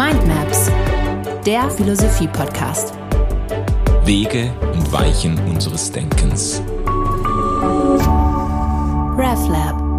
Mindmaps, der Philosophie-Podcast. Wege und Weichen unseres Denkens. RevLab.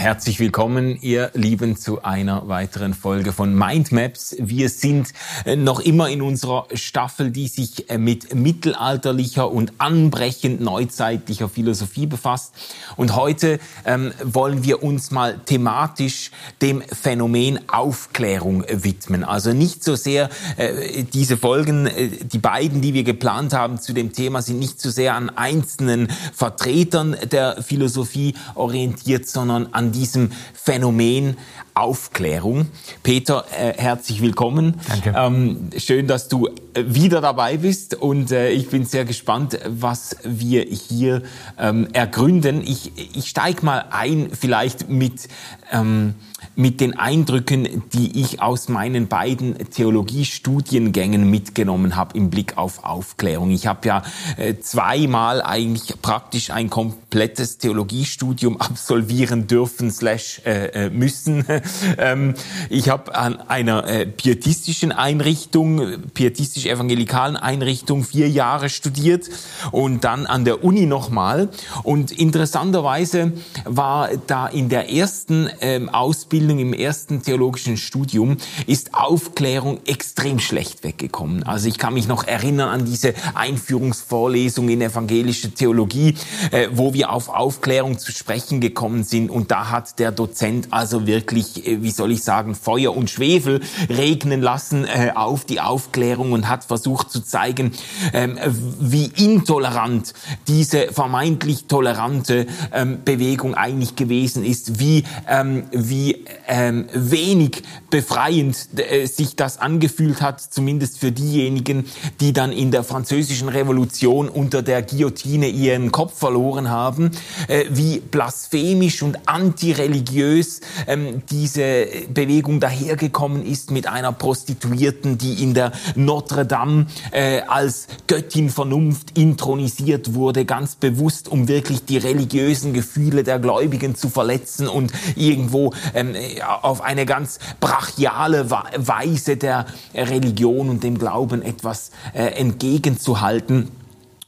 Herzlich willkommen, ihr Lieben, zu einer weiteren Folge von Mindmaps. Wir sind äh, noch immer in unserer Staffel, die sich äh, mit mittelalterlicher und anbrechend neuzeitlicher Philosophie befasst. Und heute ähm, wollen wir uns mal thematisch dem Phänomen Aufklärung widmen. Also nicht so sehr äh, diese Folgen, äh, die beiden, die wir geplant haben zu dem Thema, sind nicht so sehr an einzelnen Vertretern der Philosophie orientiert, sondern an diesem Phänomen Aufklärung. Peter, äh, herzlich willkommen. Danke. Ähm, schön, dass du äh, wieder dabei bist und äh, ich bin sehr gespannt, was wir hier ähm, ergründen. Ich, ich steige mal ein, vielleicht mit ähm, mit den Eindrücken, die ich aus meinen beiden Theologiestudiengängen mitgenommen habe im Blick auf Aufklärung. Ich habe ja äh, zweimal eigentlich praktisch ein komplettes Theologiestudium absolvieren dürfen slash äh, äh müssen. ähm, ich habe an einer äh, pietistischen Einrichtung, pietistisch-evangelikalen Einrichtung vier Jahre studiert und dann an der Uni nochmal. Und interessanterweise war da in der ersten ähm, Ausbildung im ersten theologischen Studium ist Aufklärung extrem schlecht weggekommen. Also ich kann mich noch erinnern an diese Einführungsvorlesung in evangelische Theologie, äh, wo wir auf Aufklärung zu sprechen gekommen sind und da hat der Dozent also wirklich, äh, wie soll ich sagen, Feuer und Schwefel regnen lassen äh, auf die Aufklärung und hat versucht zu zeigen, ähm, wie intolerant diese vermeintlich tolerante ähm, Bewegung eigentlich gewesen ist, wie, ähm, wie ähm, wenig befreiend äh, sich das angefühlt hat, zumindest für diejenigen, die dann in der französischen Revolution unter der Guillotine ihren Kopf verloren haben, äh, wie blasphemisch und antireligiös ähm, diese Bewegung dahergekommen ist mit einer Prostituierten, die in der Notre Dame äh, als Göttin Vernunft intronisiert wurde, ganz bewusst, um wirklich die religiösen Gefühle der Gläubigen zu verletzen und irgendwo ähm, auf eine ganz brachiale Weise der Religion und dem Glauben etwas äh, entgegenzuhalten.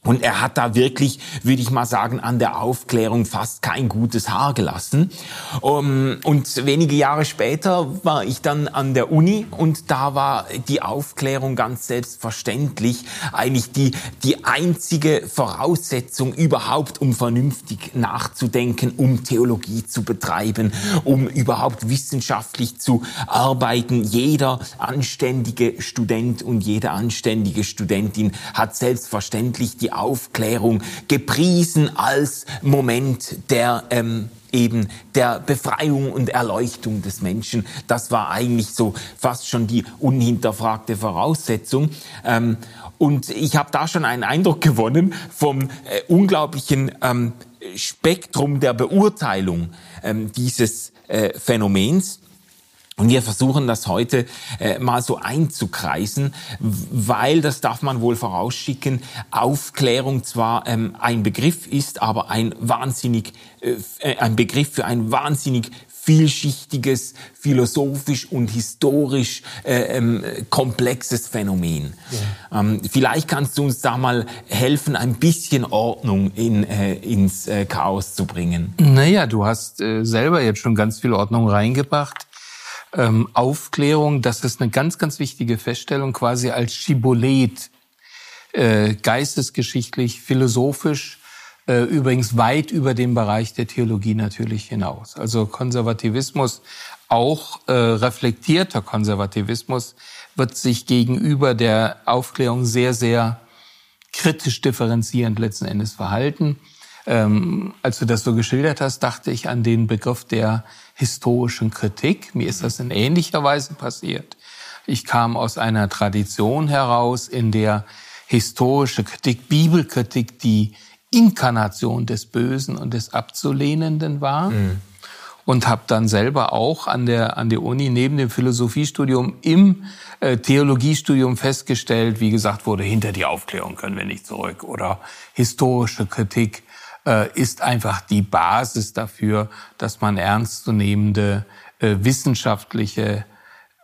Und er hat da wirklich, würde ich mal sagen, an der Aufklärung fast kein gutes Haar gelassen. Und wenige Jahre später war ich dann an der Uni und da war die Aufklärung ganz selbstverständlich eigentlich die, die einzige Voraussetzung überhaupt, um vernünftig nachzudenken, um Theologie zu betreiben, um überhaupt wissenschaftlich zu arbeiten. Jeder anständige Student und jede anständige Studentin hat selbstverständlich die Aufklärung gepriesen als Moment der ähm, eben der Befreiung und Erleuchtung des Menschen. Das war eigentlich so fast schon die unhinterfragte Voraussetzung. Ähm, und ich habe da schon einen Eindruck gewonnen vom äh, unglaublichen ähm, Spektrum der Beurteilung ähm, dieses äh, Phänomens. Und wir versuchen das heute äh, mal so einzukreisen, weil, das darf man wohl vorausschicken, Aufklärung zwar ähm, ein Begriff ist, aber ein wahnsinnig, äh, äh ein Begriff für ein wahnsinnig vielschichtiges, philosophisch und historisch äh, ähm, komplexes Phänomen. Ja. Ähm, vielleicht kannst du uns da mal helfen, ein bisschen Ordnung in, äh, ins äh, Chaos zu bringen. Naja, du hast äh, selber jetzt schon ganz viel Ordnung reingebracht ähm, Aufklärung, das ist eine ganz, ganz wichtige Feststellung, quasi als Schibolet, äh, geistesgeschichtlich, philosophisch, äh, übrigens weit über den Bereich der Theologie natürlich hinaus. Also Konservativismus, auch äh, reflektierter Konservativismus, wird sich gegenüber der Aufklärung sehr, sehr kritisch differenzierend letzten Endes verhalten. Ähm, als du das so geschildert hast, dachte ich an den Begriff der historischen Kritik. Mir ist das in ähnlicher Weise passiert. Ich kam aus einer Tradition heraus, in der historische Kritik, Bibelkritik die Inkarnation des Bösen und des Abzulehnenden war. Mhm. Und habe dann selber auch an der, an der Uni neben dem Philosophiestudium im äh, Theologiestudium festgestellt, wie gesagt wurde, hinter die Aufklärung können wir nicht zurück oder historische Kritik ist einfach die Basis dafür, dass man ernstzunehmende äh, wissenschaftliche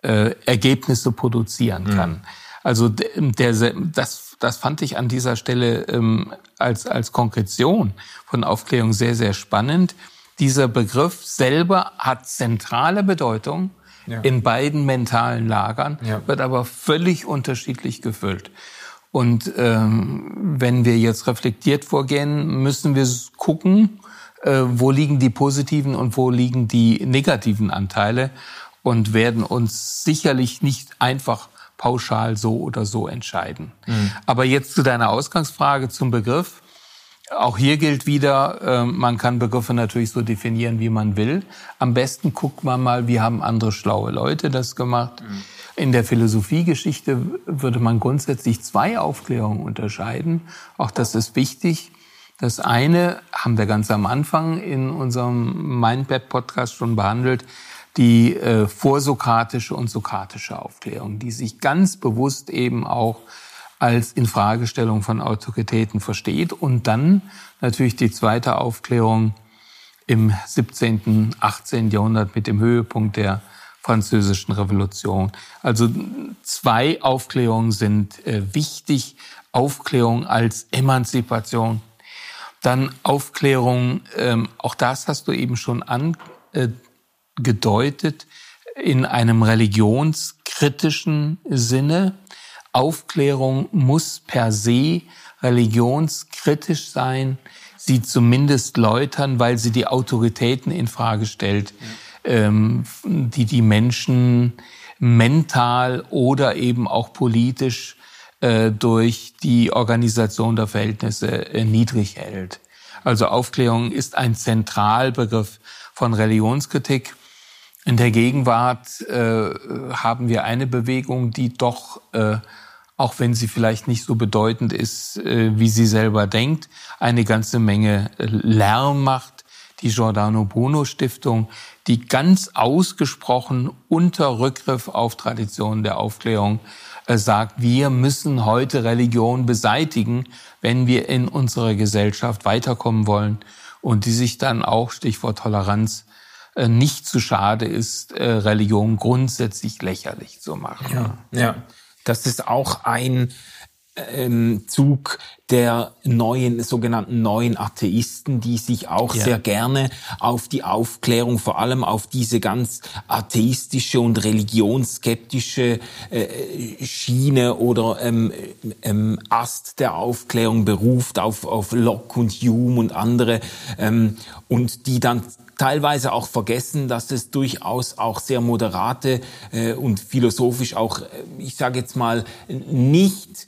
äh, Ergebnisse produzieren mhm. kann. Mhm. Also der, das, das fand ich an dieser Stelle ähm, als, als Konkretion von Aufklärung sehr, sehr spannend. Dieser Begriff selber hat zentrale Bedeutung ja. in beiden mentalen Lagern, ja. wird aber völlig unterschiedlich gefüllt. Und ähm, wenn wir jetzt reflektiert vorgehen, müssen wir gucken, äh, wo liegen die positiven und wo liegen die negativen Anteile und werden uns sicherlich nicht einfach pauschal so oder so entscheiden. Mhm. Aber jetzt zu deiner Ausgangsfrage zum Begriff. Auch hier gilt wieder, äh, man kann Begriffe natürlich so definieren, wie man will. Am besten guckt man mal, wie haben andere schlaue Leute das gemacht. Mhm. In der Philosophiegeschichte würde man grundsätzlich zwei Aufklärungen unterscheiden. Auch das ist wichtig. Das eine haben wir ganz am Anfang in unserem Mindmap-Podcast schon behandelt, die äh, vorsokratische und sokratische Aufklärung, die sich ganz bewusst eben auch als Infragestellung von Autoritäten versteht. Und dann natürlich die zweite Aufklärung im 17., 18. Jahrhundert mit dem Höhepunkt der französischen Revolution. Also zwei Aufklärungen sind äh, wichtig. Aufklärung als Emanzipation. Dann Aufklärung, ähm, auch das hast du eben schon angedeutet, in einem religionskritischen Sinne. Aufklärung muss per se religionskritisch sein, sie zumindest läutern, weil sie die Autoritäten in Frage stellt, ja. Ähm, die die Menschen mental oder eben auch politisch äh, durch die Organisation der Verhältnisse äh, niedrig hält. Also Aufklärung ist ein Zentralbegriff von Religionskritik. In der Gegenwart äh, haben wir eine Bewegung, die doch, äh, auch wenn sie vielleicht nicht so bedeutend ist, äh, wie sie selber denkt, eine ganze Menge äh, Lärm macht. Die Giordano Bruno Stiftung, die ganz ausgesprochen unter Rückgriff auf Traditionen der Aufklärung äh, sagt, wir müssen heute Religion beseitigen, wenn wir in unserer Gesellschaft weiterkommen wollen und die sich dann auch, Stichwort Toleranz, äh, nicht zu schade ist, äh, Religion grundsätzlich lächerlich zu machen. Ja, ja. Das ist auch ein ähm, Zug der neuen, sogenannten neuen Atheisten, die sich auch ja. sehr gerne auf die Aufklärung, vor allem auf diese ganz atheistische und religionsskeptische äh, Schiene oder ähm, ähm, Ast der Aufklärung beruft, auf, auf Locke und Hume und andere, ähm, und die dann teilweise auch vergessen, dass es durchaus auch sehr moderate äh, und philosophisch auch, äh, ich sage jetzt mal, nicht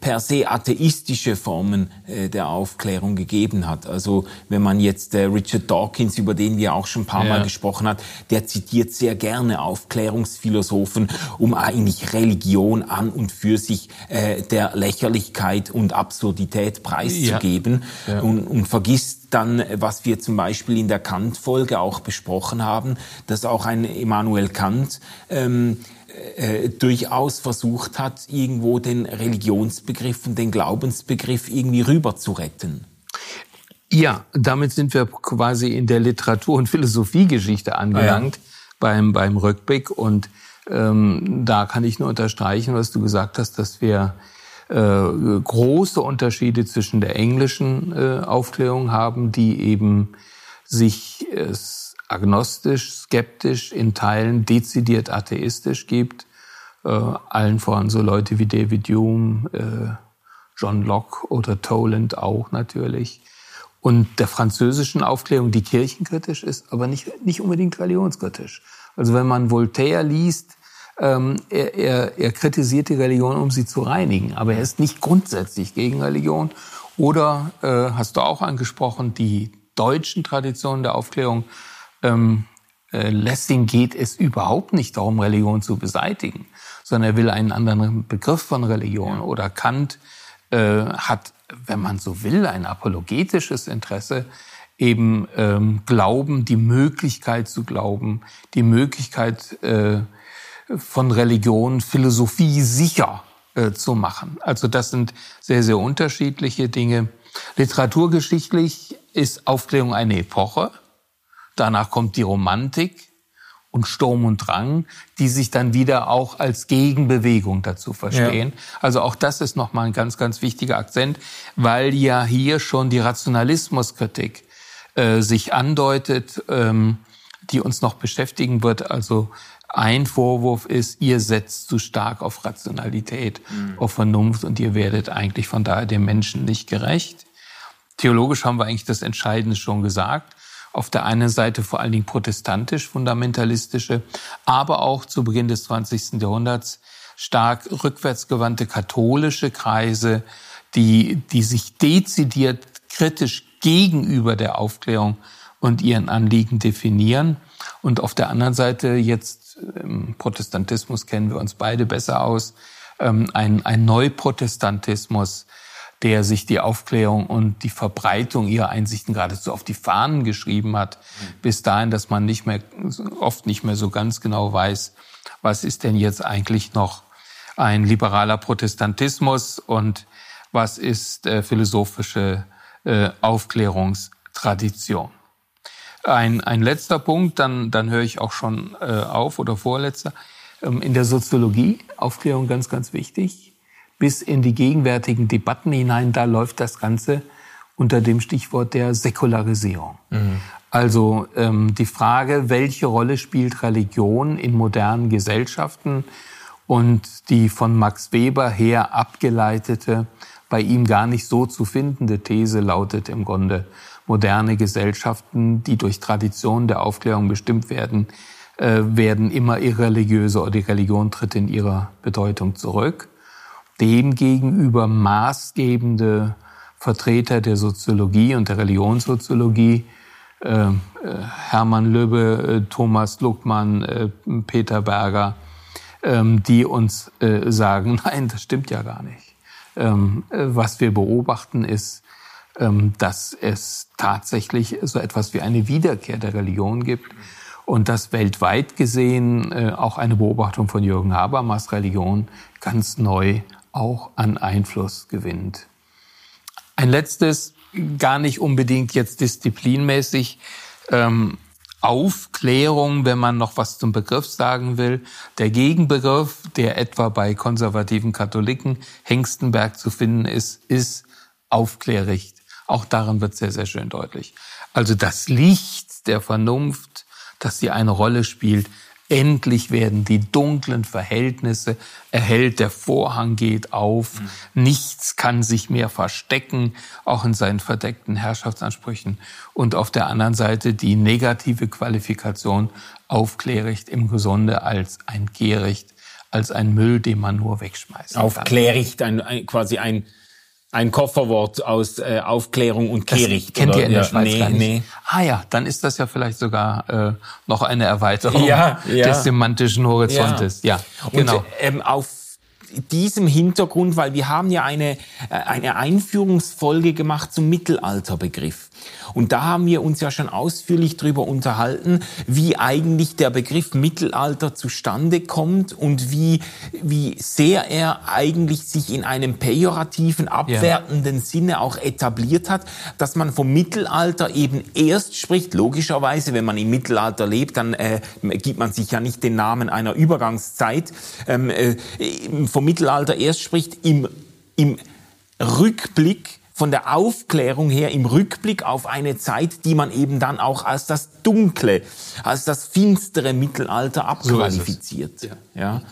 per se atheistische Formen äh, der Aufklärung gegeben hat. Also wenn man jetzt äh, Richard Dawkins, über den wir auch schon ein paar ja. Mal gesprochen hat, der zitiert sehr gerne Aufklärungsphilosophen, um eigentlich Religion an und für sich äh, der Lächerlichkeit und Absurdität preiszugeben ja. Ja. Und, und vergisst dann, was wir zum Beispiel in der Kant-Folge auch besprochen haben, dass auch ein Immanuel Kant ähm, äh, durchaus versucht hat, irgendwo den Religionsbegriff und den Glaubensbegriff irgendwie rüber zu retten. Ja, damit sind wir quasi in der Literatur- und Philosophiegeschichte angelangt ah, ja. beim, beim Rückblick. Und ähm, da kann ich nur unterstreichen, was du gesagt hast, dass wir äh, große Unterschiede zwischen der englischen äh, Aufklärung haben, die eben sich äh, agnostisch, skeptisch, in Teilen dezidiert atheistisch gibt. Äh, allen voran so Leute wie David Hume, äh, John Locke oder Toland auch natürlich. Und der französischen Aufklärung, die kirchenkritisch ist, aber nicht, nicht unbedingt religionskritisch. Also wenn man Voltaire liest, ähm, er, er, er kritisiert die Religion, um sie zu reinigen, aber er ist nicht grundsätzlich gegen Religion. Oder äh, hast du auch angesprochen, die deutschen Traditionen der Aufklärung ähm, äh, Lessing geht es überhaupt nicht darum, Religion zu beseitigen, sondern er will einen anderen Begriff von Religion. Oder Kant äh, hat, wenn man so will, ein apologetisches Interesse, eben ähm, Glauben, die Möglichkeit zu glauben, die Möglichkeit äh, von Religion, Philosophie sicher äh, zu machen. Also das sind sehr, sehr unterschiedliche Dinge. Literaturgeschichtlich ist Aufklärung eine Epoche. Danach kommt die Romantik und Sturm und Drang, die sich dann wieder auch als Gegenbewegung dazu verstehen. Ja. Also auch das ist nochmal ein ganz, ganz wichtiger Akzent, weil ja hier schon die Rationalismuskritik äh, sich andeutet, ähm, die uns noch beschäftigen wird. Also ein Vorwurf ist, ihr setzt zu stark auf Rationalität, mhm. auf Vernunft und ihr werdet eigentlich von daher dem Menschen nicht gerecht. Theologisch haben wir eigentlich das Entscheidende schon gesagt. Auf der einen Seite vor allen Dingen protestantisch, fundamentalistische, aber auch zu Beginn des 20. Jahrhunderts stark rückwärtsgewandte katholische Kreise, die, die sich dezidiert kritisch gegenüber der Aufklärung und ihren Anliegen definieren. Und auf der anderen Seite jetzt im Protestantismus kennen wir uns beide besser aus, ähm, ein, ein Neuprotestantismus, der sich die Aufklärung und die Verbreitung ihrer Einsichten geradezu auf die Fahnen geschrieben hat, bis dahin, dass man nicht mehr, oft nicht mehr so ganz genau weiß, was ist denn jetzt eigentlich noch ein liberaler Protestantismus und was ist äh, philosophische äh, Aufklärungstradition. Ein, ein letzter Punkt, dann, dann höre ich auch schon äh, auf oder vorletzter. Ähm, in der Soziologie, Aufklärung ganz, ganz wichtig, bis in die gegenwärtigen Debatten hinein, da läuft das Ganze unter dem Stichwort der Säkularisierung. Mhm. Also ähm, die Frage, welche Rolle spielt Religion in modernen Gesellschaften und die von Max Weber her abgeleitete, bei ihm gar nicht so zu findende These lautet im Grunde, moderne Gesellschaften, die durch Tradition der Aufklärung bestimmt werden, äh, werden immer irreligiöser oder die Religion tritt in ihrer Bedeutung zurück. Demgegenüber maßgebende Vertreter der Soziologie und der Religionssoziologie, äh, äh Hermann Löbe, äh, Thomas Luckmann, äh, Peter Berger, ähm, die uns äh, sagen, nein, das stimmt ja gar nicht. Ähm, was wir beobachten ist, ähm, dass es tatsächlich so etwas wie eine Wiederkehr der Religion gibt und dass weltweit gesehen äh, auch eine Beobachtung von Jürgen Habermas Religion ganz neu auch an Einfluss gewinnt. Ein letztes, gar nicht unbedingt jetzt disziplinmäßig, ähm, Aufklärung, wenn man noch was zum Begriff sagen will. Der Gegenbegriff, der etwa bei konservativen Katholiken Hengstenberg zu finden ist, ist Aufklärricht. Auch daran wird sehr, sehr schön deutlich. Also das Licht der Vernunft, das hier eine Rolle spielt, endlich werden die dunklen Verhältnisse erhellt, der Vorhang geht auf, mhm. nichts kann sich mehr verstecken, auch in seinen verdeckten Herrschaftsansprüchen. Und auf der anderen Seite die negative Qualifikation Aufklärrecht im Gesunde als ein Gehrecht, als ein Müll, den man nur wegschmeißt. Aufklärrecht, ein, ein, quasi ein ein Kofferwort aus äh, Aufklärung und Kehricht. Kennt oder? ihr in der ja, Schweiz nee, gar nicht? Nee. Ah ja, dann ist das ja vielleicht sogar äh, noch eine Erweiterung ja, ja. des semantischen Horizontes. Ja, ja genau. Und, ähm, auf diesem Hintergrund, weil wir haben ja eine, äh, eine Einführungsfolge gemacht zum Mittelalterbegriff. Und da haben wir uns ja schon ausführlich darüber unterhalten, wie eigentlich der Begriff Mittelalter zustande kommt und wie, wie sehr er eigentlich sich in einem pejorativen, abwertenden ja. Sinne auch etabliert hat, dass man vom Mittelalter eben erst spricht, logischerweise, wenn man im Mittelalter lebt, dann äh, gibt man sich ja nicht den Namen einer Übergangszeit, ähm, äh, vom Mittelalter erst spricht im, im Rückblick von der Aufklärung her im Rückblick auf eine Zeit, die man eben dann auch als das dunkle, als das finstere Mittelalter abqualifiziert. So ja. ja.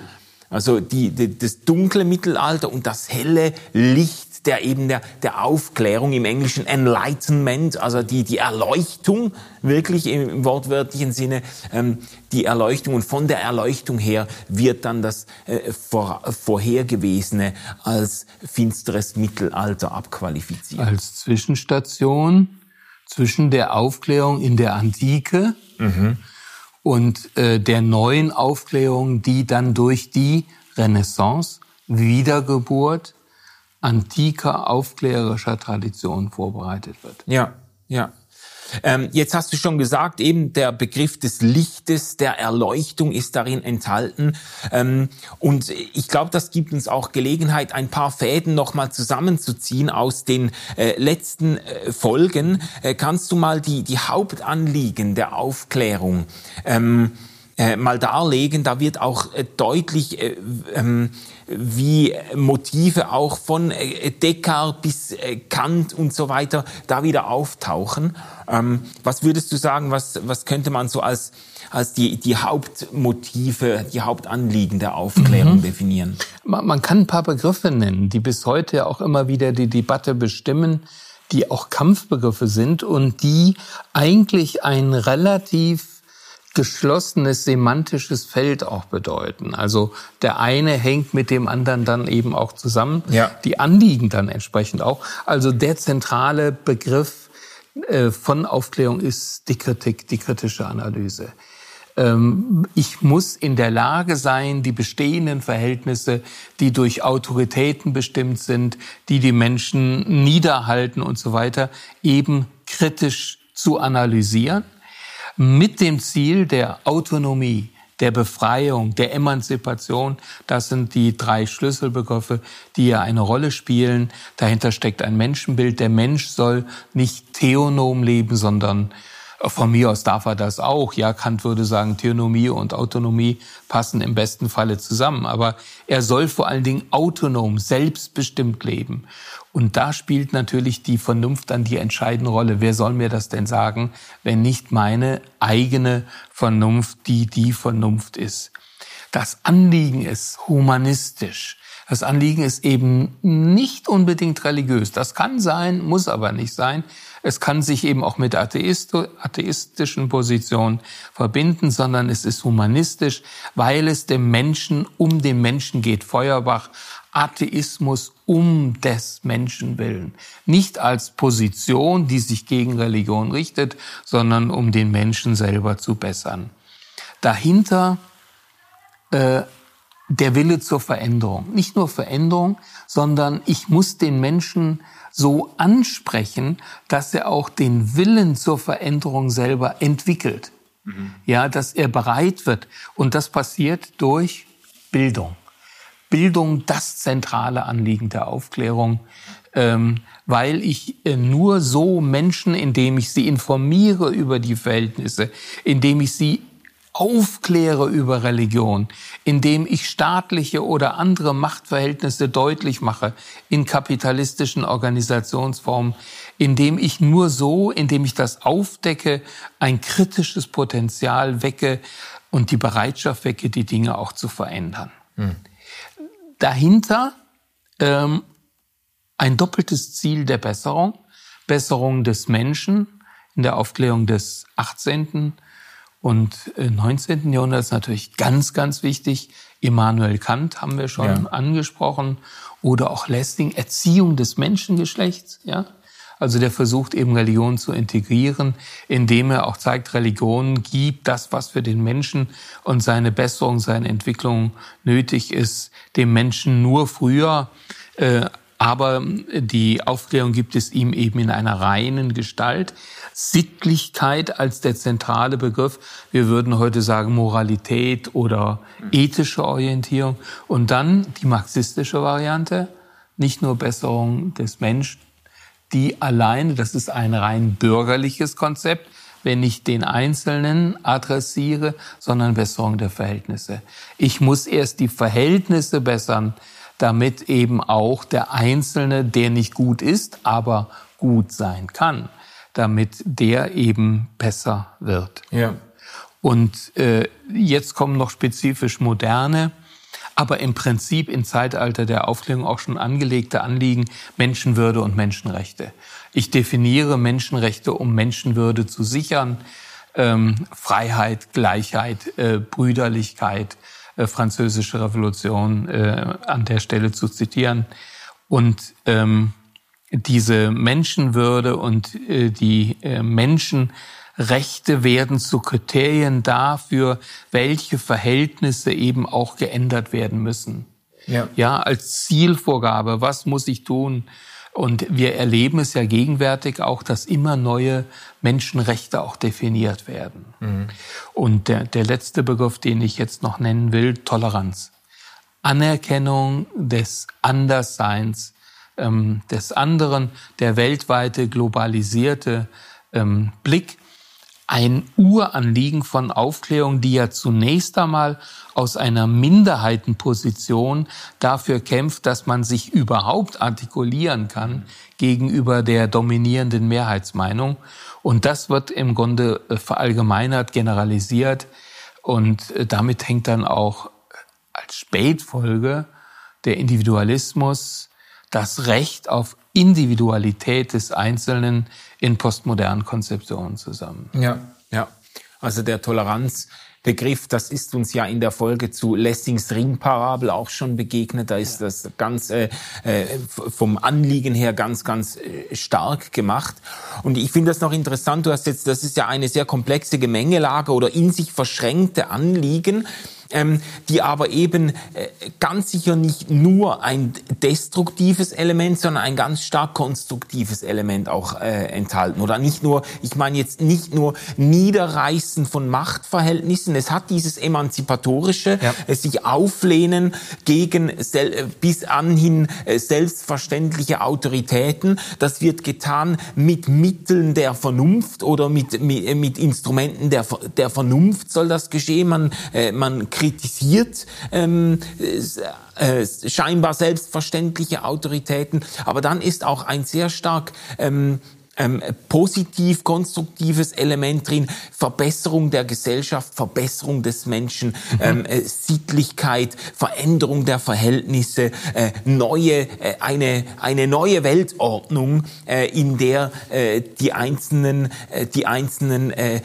Also die, die, das dunkle Mittelalter und das helle Licht der eben der, der Aufklärung im Englischen Enlightenment, also die, die Erleuchtung, wirklich im wortwörtlichen Sinne, ähm, die Erleuchtung. Und von der Erleuchtung her wird dann das äh, vor, Vorhergewesene als finsteres Mittelalter abqualifiziert. Als Zwischenstation zwischen der Aufklärung in der Antike mhm. und äh, der neuen Aufklärung, die dann durch die Renaissance, Wiedergeburt antiker aufklärerischer Tradition vorbereitet wird. Ja, ja. Ähm, jetzt hast du schon gesagt, eben der Begriff des Lichtes, der Erleuchtung ist darin enthalten. Ähm, und ich glaube, das gibt uns auch Gelegenheit, ein paar Fäden nochmal zusammenzuziehen aus den äh, letzten äh, Folgen. Äh, kannst du mal die, die Hauptanliegen der Aufklärung ähm, äh, mal darlegen? Da wird auch äh, deutlich, äh, ähm, wie Motive auch von äh, Descartes bis äh, Kant und so weiter da wieder auftauchen. Ähm, was würdest du sagen, was, was könnte man so als, als die, die Hauptmotive, die Hauptanliegen der Aufklärung mhm. definieren? Man, man kann ein paar Begriffe nennen, die bis heute auch immer wieder die Debatte bestimmen, die auch Kampfbegriffe sind und die eigentlich ein relativ geschlossenes semantisches Feld auch bedeuten. Also der eine hängt mit dem anderen dann eben auch zusammen. Ja. Die Anliegen dann entsprechend auch. Also der zentrale Begriff äh, von Aufklärung ist die Kritik, die kritische Analyse. Ähm, ich muss in der Lage sein, die bestehenden Verhältnisse, die durch Autoritäten bestimmt sind, die die Menschen niederhalten und so weiter, eben kritisch zu analysieren mit dem Ziel der Autonomie, der Befreiung, der Emanzipation. Das sind die drei Schlüsselbegriffe, die ja eine Rolle spielen. Dahinter steckt ein Menschenbild. Der Mensch soll nicht theonom leben, sondern von mir aus darf er das auch. Ja, Kant würde sagen, Theonomie und Autonomie passen im besten Falle zusammen. Aber er soll vor allen Dingen autonom, selbstbestimmt leben. Und da spielt natürlich die Vernunft dann die entscheidende Rolle. Wer soll mir das denn sagen, wenn nicht meine eigene Vernunft, die die Vernunft ist? Das Anliegen ist humanistisch. Das Anliegen ist eben nicht unbedingt religiös. Das kann sein, muss aber nicht sein. Es kann sich eben auch mit atheistischen Positionen verbinden, sondern es ist humanistisch, weil es dem Menschen um den Menschen geht. Feuerbach, Atheismus um des Menschen willen. Nicht als Position, die sich gegen Religion richtet, sondern um den Menschen selber zu bessern. Dahinter äh, der Wille zur Veränderung. Nicht nur Veränderung, sondern ich muss den Menschen so ansprechen, dass er auch den Willen zur Veränderung selber entwickelt. Mhm. Ja, dass er bereit wird. Und das passiert durch Bildung. Bildung, das zentrale Anliegen der Aufklärung, ähm, weil ich äh, nur so Menschen, indem ich sie informiere über die Verhältnisse, indem ich sie aufkläre über Religion, indem ich staatliche oder andere Machtverhältnisse deutlich mache in kapitalistischen Organisationsformen, indem ich nur so, indem ich das aufdecke, ein kritisches Potenzial wecke und die Bereitschaft wecke, die Dinge auch zu verändern. Hm. Dahinter ähm, ein doppeltes Ziel der Besserung, Besserung des Menschen in der Aufklärung des 18. Und im 19. Jahrhundert ist natürlich ganz, ganz wichtig. Immanuel Kant haben wir schon ja. angesprochen. Oder auch Lessing, Erziehung des Menschengeschlechts, ja. Also der versucht eben Religion zu integrieren, indem er auch zeigt, Religion gibt das, was für den Menschen und seine Besserung, seine Entwicklung nötig ist, dem Menschen nur früher äh, aber die Aufklärung gibt es ihm eben in einer reinen Gestalt. Sittlichkeit als der zentrale Begriff. Wir würden heute sagen Moralität oder ethische Orientierung. Und dann die marxistische Variante. Nicht nur Besserung des Menschen, die alleine, das ist ein rein bürgerliches Konzept, wenn ich den Einzelnen adressiere, sondern Besserung der Verhältnisse. Ich muss erst die Verhältnisse bessern, damit eben auch der Einzelne, der nicht gut ist, aber gut sein kann, damit der eben besser wird. Ja. Und äh, jetzt kommen noch spezifisch moderne, aber im Prinzip im Zeitalter der Aufklärung auch schon angelegte Anliegen Menschenwürde und Menschenrechte. Ich definiere Menschenrechte, um Menschenwürde zu sichern, ähm, Freiheit, Gleichheit, äh, Brüderlichkeit, äh, französische Revolution äh, an der Stelle zu zitieren. Und ähm, diese Menschenwürde und äh, die äh, Menschenrechte werden zu Kriterien dafür, welche Verhältnisse eben auch geändert werden müssen. Ja. ja, als Zielvorgabe, was muss ich tun, Und wir erleben es ja gegenwärtig auch, dass immer neue Menschenrechte auch definiert werden. Mhm. Und der, der letzte Begriff, den ich jetzt noch nennen will, Toleranz. Anerkennung des Andersseins, ähm, des anderen, der weltweite globalisierte ähm, Blick ein Uranliegen von Aufklärung, die ja zunächst einmal aus einer Minderheitenposition dafür kämpft, dass man sich überhaupt artikulieren kann gegenüber der dominierenden Mehrheitsmeinung. Und das wird im Grunde äh, verallgemeinert, generalisiert. Und äh, damit hängt dann auch als Spätfolge der Individualismus, das Recht auf Individualität des Einzelnen in postmodernen Konzeptionen zusammen. Ja, ja. Also der Toleranzbegriff, das ist uns ja in der Folge zu Lessings Ringparabel auch schon begegnet. Da ist das ganz äh, vom Anliegen her ganz, ganz äh, stark gemacht. Und ich finde das noch interessant. Du hast jetzt, das ist ja eine sehr komplexe Gemengelage oder in sich verschränkte Anliegen ähm, die aber eben äh, ganz sicher nicht nur ein destruktives Element, sondern ein ganz stark konstruktives Element auch äh, enthalten. Oder nicht nur, ich meine jetzt nicht nur Niederreißen von Machtverhältnissen, es hat dieses emanzipatorische, ja. es sich auflehnen gegen bis anhin äh, selbstverständliche Autoritäten. Das wird getan mit Mitteln der Vernunft oder mit, mit, mit Instrumenten der, der Vernunft soll das geschehen. Man, äh, man kritisiert ähm, äh, scheinbar selbstverständliche Autoritäten, aber dann ist auch ein sehr stark ähm, ähm, positiv, konstruktives Element drin, Verbesserung der Gesellschaft, Verbesserung des Menschen, mhm. ähm, äh, Sittlichkeit, Veränderung der Verhältnisse, äh, neue, äh, eine, eine neue Weltordnung, äh, in der äh, die einzelnen, äh, die einzelnen äh,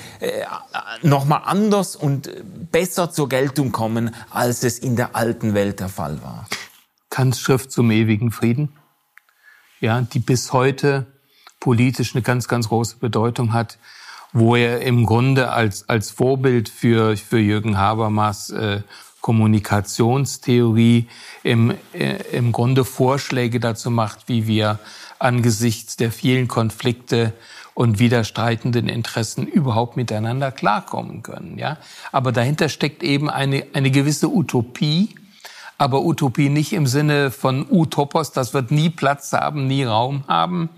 nochmal anders und besser zur Geltung kommen, als es in der alten Welt der Fall war. Kants Schrift zum ewigen Frieden, ja, die bis heute politisch eine ganz, ganz große Bedeutung hat, wo er im Grunde als, als Vorbild für, für Jürgen Habermas äh, Kommunikationstheorie im, äh, im Grunde Vorschläge dazu macht, wie wir angesichts der vielen Konflikte und widerstreitenden Interessen überhaupt miteinander klarkommen können. Ja? Aber dahinter steckt eben eine, eine gewisse Utopie, aber Utopie nicht im Sinne von Utopos, das wird nie Platz haben, nie Raum haben,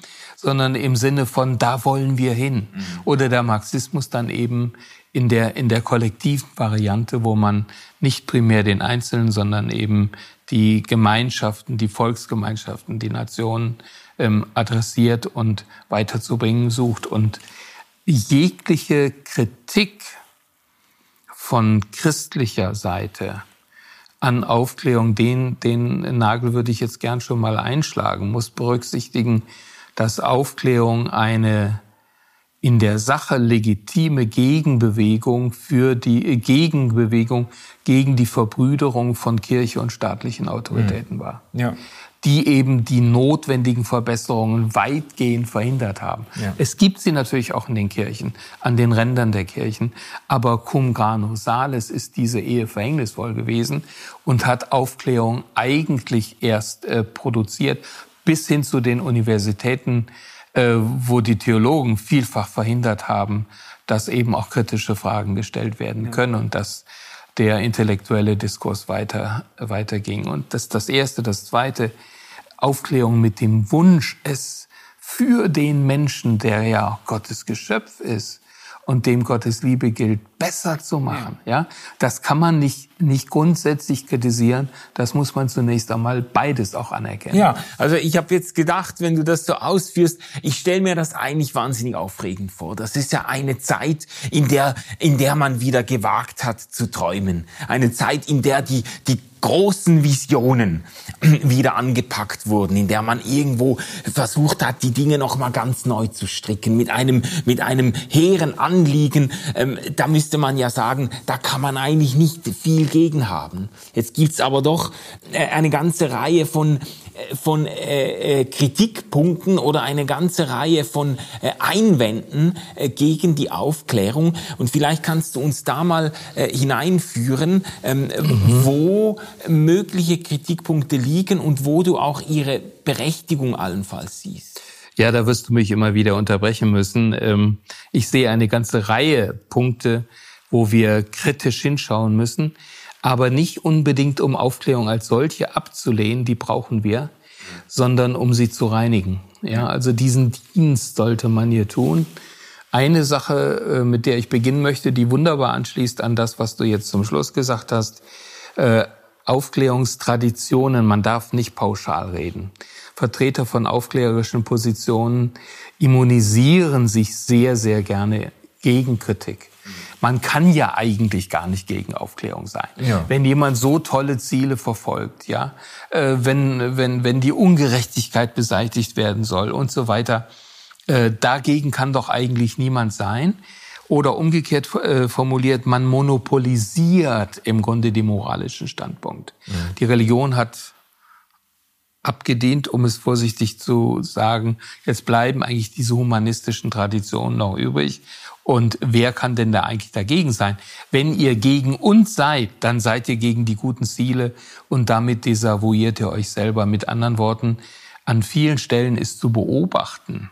sondern im Sinne von da wollen wir hin. Mhm. Oder der Marxismus dann eben in der, in der kollektiven Variante, wo man nicht primär den Einzelnen, sondern eben die Gemeinschaften, die Volksgemeinschaften, die Nationen ähm, adressiert und weiterzubringen sucht. Und jegliche Kritik von christlicher Seite an Aufklärung, den, den Nagel würde ich jetzt gern schon mal einschlagen, muss berücksichtigen, dass Aufklärung eine in der Sache legitime Gegenbewegung für die äh, Gegenbewegung gegen die Verbrüderung von Kirche und staatlichen Autoritäten war. Ja. Die eben die notwendigen Verbesserungen weitgehend verhindert haben. Ja. Es gibt sie natürlich auch in den Kirchen, an den Rändern der Kirchen. Aber cum grano salis ist diese Ehe verhängnisvoll gewesen und hat Aufklärung eigentlich erst äh, produziert bis hin zu den Universitäten, äh, wo die Theologen vielfach verhindert haben, dass eben auch kritische Fragen gestellt werden können und dass der intellektuelle Diskurs weiter, weiterging. Und das das Erste. Das Zweite, Aufklärung mit dem Wunsch, es für den Menschen, der ja Gottes Geschöpf ist, und dem Gottes Liebe gilt, besser zu machen. Ja. ja, das kann man nicht nicht grundsätzlich kritisieren. Das muss man zunächst einmal beides auch anerkennen. Ja, also ich habe jetzt gedacht, wenn du das so ausführst, ich stelle mir das eigentlich wahnsinnig aufregend vor. Das ist ja eine Zeit, in der in der man wieder gewagt hat zu träumen. Eine Zeit, in der die die großen Visionen wieder angepackt wurden, in der man irgendwo versucht hat, die Dinge noch mal ganz neu zu stricken mit einem mit einem hehren Anliegen. Ähm, da müsste man ja sagen, da kann man eigentlich nicht viel gegen haben. Jetzt gibt's aber doch äh, eine ganze Reihe von von äh, äh, Kritikpunkten oder eine ganze Reihe von äh, Einwänden äh, gegen die Aufklärung. Und vielleicht kannst du uns da mal äh, hineinführen, ähm, mhm. wo mögliche Kritikpunkte liegen und wo du auch ihre Berechtigung allenfalls siehst. Ja, da wirst du mich immer wieder unterbrechen müssen. Ähm, ich sehe eine ganze Reihe Punkte, wo wir kritisch hinschauen müssen, aber nicht unbedingt, um Aufklärung als solche abzulehnen, die brauchen wir, sondern um sie zu reinigen. Ja, also diesen Dienst sollte man hier tun. Eine Sache, äh, mit der ich beginnen möchte, die wunderbar anschließt an das, was du jetzt zum Schluss gesagt hast, äh, Aufklärungstraditionen, man darf nicht pauschal reden. Vertreter von aufklärerischen Positionen immunisieren sich sehr, sehr gerne gegen Kritik. Man kann ja eigentlich gar nicht gegen Aufklärung sein. Ja. Wenn jemand so tolle Ziele verfolgt, ja, äh, wenn, wenn, wenn die Ungerechtigkeit beseitigt werden soll und so weiter, äh, dagegen kann doch eigentlich niemand sein. Oder umgekehrt äh, formuliert, man monopolisiert im Grunde den moralischen Standpunkt. Mhm. Die Religion hat abgedient, um es vorsichtig zu sagen. Jetzt bleiben eigentlich diese humanistischen Traditionen noch übrig. Und wer kann denn da eigentlich dagegen sein? Wenn ihr gegen uns seid, dann seid ihr gegen die guten Ziele und damit desavouiert ihr euch selber. Mit anderen Worten, an vielen Stellen ist zu beobachten,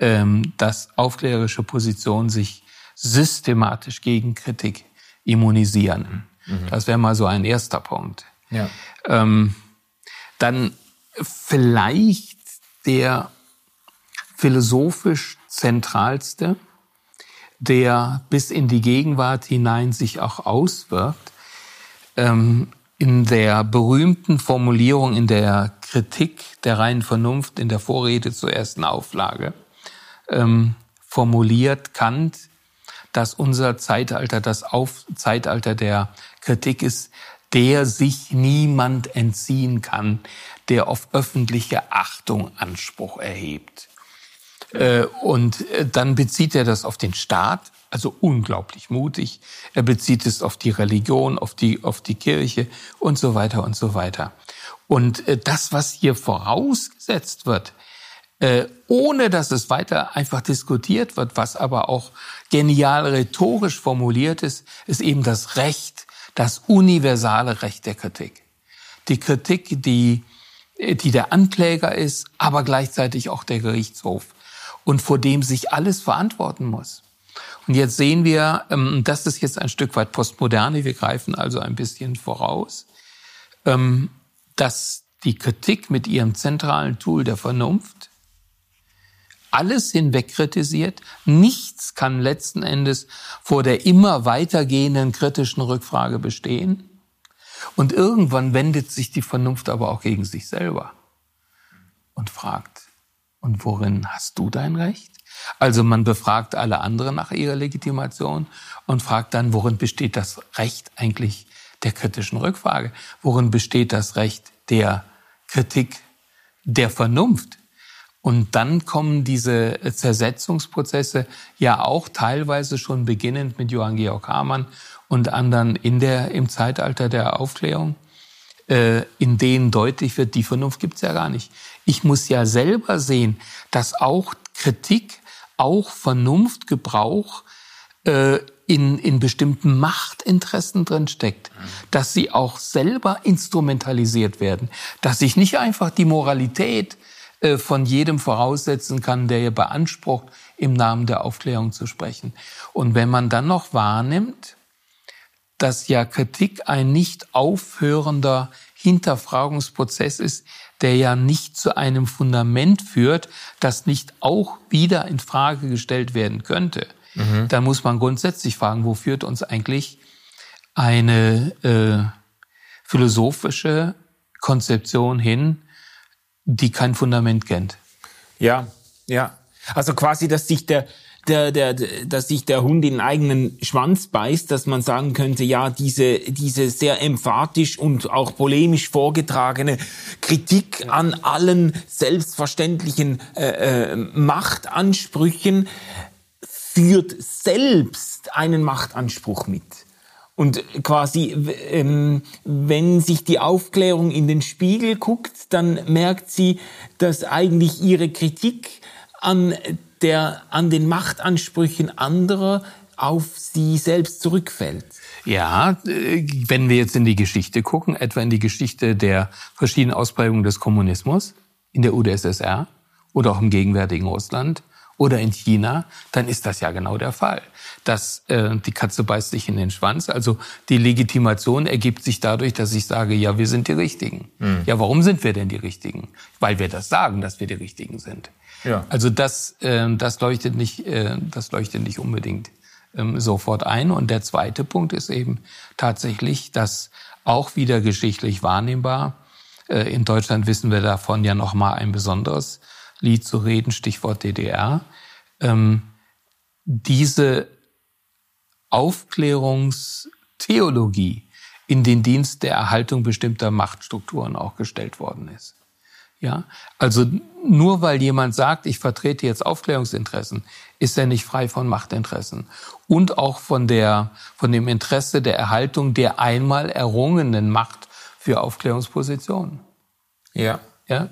ähm, dass aufklärerische Positionen sich systematisch gegen Kritik immunisieren. Mhm. Das wäre mal so ein erster Punkt. Ja. Ähm, dann vielleicht der philosophisch zentralste, der bis in die Gegenwart hinein sich auch auswirkt. Ähm, in der berühmten Formulierung in der Kritik der reinen Vernunft in der Vorrede zur ersten Auflage ähm, formuliert Kant, dass unser Zeitalter das Auf Zeitalter der Kritik ist, der sich niemand entziehen kann, der auf öffentliche Achtung Anspruch erhebt. Äh, und äh, dann bezieht er das auf den Staat, also unglaublich mutig. Er bezieht es auf die Religion, auf die, auf die Kirche und so weiter und so weiter. Und äh, das, was hier vorausgesetzt wird, ohne dass es weiter einfach diskutiert wird, was aber auch genial rhetorisch formuliert ist, ist eben das Recht, das universale Recht der Kritik. Die Kritik, die, die der Ankläger ist, aber gleichzeitig auch der Gerichtshof und vor dem sich alles verantworten muss. Und jetzt sehen wir, ähm, das ist jetzt ein Stück weit Postmoderne, wir greifen also ein bisschen voraus, ähm, dass die Kritik mit ihrem zentralen Tool der Vernunft alles hinweg kritisiert. Nichts kann letzten Endes vor der immer weitergehenden kritischen Rückfrage bestehen. Und irgendwann wendet sich die Vernunft aber auch gegen sich selber und fragt, und worin hast du dein Recht? Also man befragt alle anderen nach ihrer Legitimation und fragt dann, worin besteht das Recht eigentlich der kritischen Rückfrage? Worin besteht das Recht der Kritik der Vernunft? Und dann kommen diese Zersetzungsprozesse ja auch teilweise schon beginnend mit Johann Georg Hamann und anderen in der, im Zeitalter der Aufklärung, äh, in denen deutlich wird, die Vernunft gibt's ja gar nicht. Ich muss ja selber sehen, dass auch Kritik, auch Vernunftgebrauch äh, in, in bestimmten Machtinteressen drinsteckt, dass sie auch selber instrumentalisiert werden, dass ich nicht einfach die Moralität äh, von jedem voraussetzen kann, der beansprucht, im Namen der Aufklärung zu sprechen. Und wenn man dann noch wahrnimmt, dass ja Kritik ein nicht aufhörender Hinterfragungsprozess ist, der ja nicht zu einem Fundament führt, das nicht auch wieder in Frage gestellt werden könnte, mhm. dann muss man grundsätzlich fragen, wo führt uns eigentlich eine äh, philosophische Konzeption hin, die kein Fundament kennt. Ja, ja. Also quasi, dass sich der, der, der, dass sich der Hund in den eigenen Schwanz beißt, dass man sagen könnte, ja, diese, diese sehr emphatisch und auch polemisch vorgetragene Kritik an allen selbstverständlichen äh, äh, Machtansprüchen führt selbst einen Machtanspruch mit. Und quasi, ähm, wenn sich die Aufklärung in den Spiegel guckt, dann merkt sie, dass eigentlich ihre Kritik an der, an den Machtansprüchen anderer auf sie selbst zurückfällt. Ja, wenn wir jetzt in die Geschichte gucken, etwa in die Geschichte der verschiedenen Ausprägungen des Kommunismus in der UdSSR oder auch im gegenwärtigen Russland, oder in China, dann ist das ja genau der Fall. Dass äh, die Katze beißt sich in den Schwanz. Also die Legitimation ergibt sich dadurch, dass ich sage, ja, wir sind die Richtigen. Mhm. Ja, warum sind wir denn die Richtigen? Weil wir das sagen, dass wir die Richtigen sind. Ja. Also das, äh, das leuchtet nicht, äh, das leuchtet nicht unbedingt ähm, sofort ein. Und der zweite Punkt ist eben tatsächlich, dass auch wieder geschichtlich wahrnehmbar. Äh, in Deutschland wissen wir davon ja noch mal ein besonderes Lied zu reden, Stichwort DDR, ähm, diese Aufklärungstheologie in den Dienst der Erhaltung bestimmter Machtstrukturen auch gestellt worden ist. Ja, also nur weil jemand sagt, ich vertrete jetzt Aufklärungsinteressen, ist er nicht frei von Machtinteressen und auch von der, von dem Interesse der Erhaltung der einmal errungenen Macht für Aufklärungspositionen. Ja. Ja,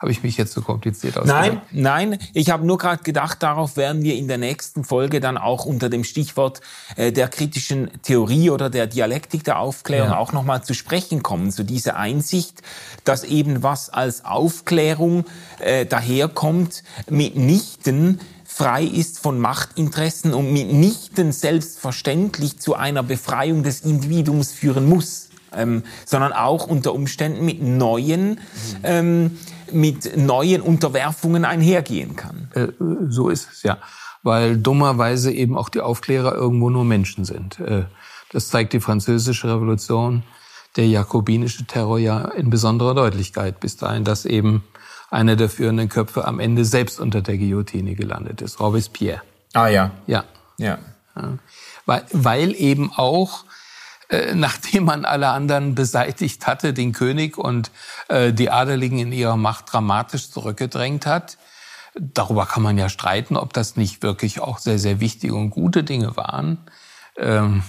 habe ich mich jetzt so kompliziert ausgedrückt? Nein, nein. Ich habe nur gerade gedacht, darauf werden wir in der nächsten Folge dann auch unter dem Stichwort äh, der kritischen Theorie oder der Dialektik der Aufklärung ja. auch nochmal zu sprechen kommen. So diese Einsicht, dass eben was als Aufklärung äh, daherkommt, mitnichten frei ist von Machtinteressen und mitnichten selbstverständlich zu einer Befreiung des Individuums führen muss. Ähm, sondern auch unter Umständen mit neuen ähm, mit neuen Unterwerfungen einhergehen kann. Äh, so ist es, ja. Weil dummerweise eben auch die Aufklärer irgendwo nur Menschen sind. Äh, das zeigt die französische Revolution, der jakobinische Terror ja in besonderer Deutlichkeit bis dahin, dass eben einer der führenden Köpfe am Ende selbst unter der Guillotine gelandet ist, Robespierre. Ah ja. Ja. Ja. ja. Weil, weil eben auch äh, nachdem man alle anderen beseitigt hatte, den König und äh, die Adeligen in ihrer Macht dramatisch zurückgedrängt hat. Darüber kann man ja streiten, ob das nicht wirklich auch sehr, sehr wichtige und gute Dinge waren. Ähm,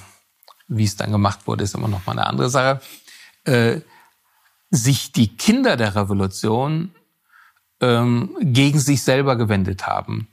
wie es dann gemacht wurde, ist immer noch mal eine andere Sache. Äh, sich die Kinder der Revolution ähm, gegen sich selber gewendet haben.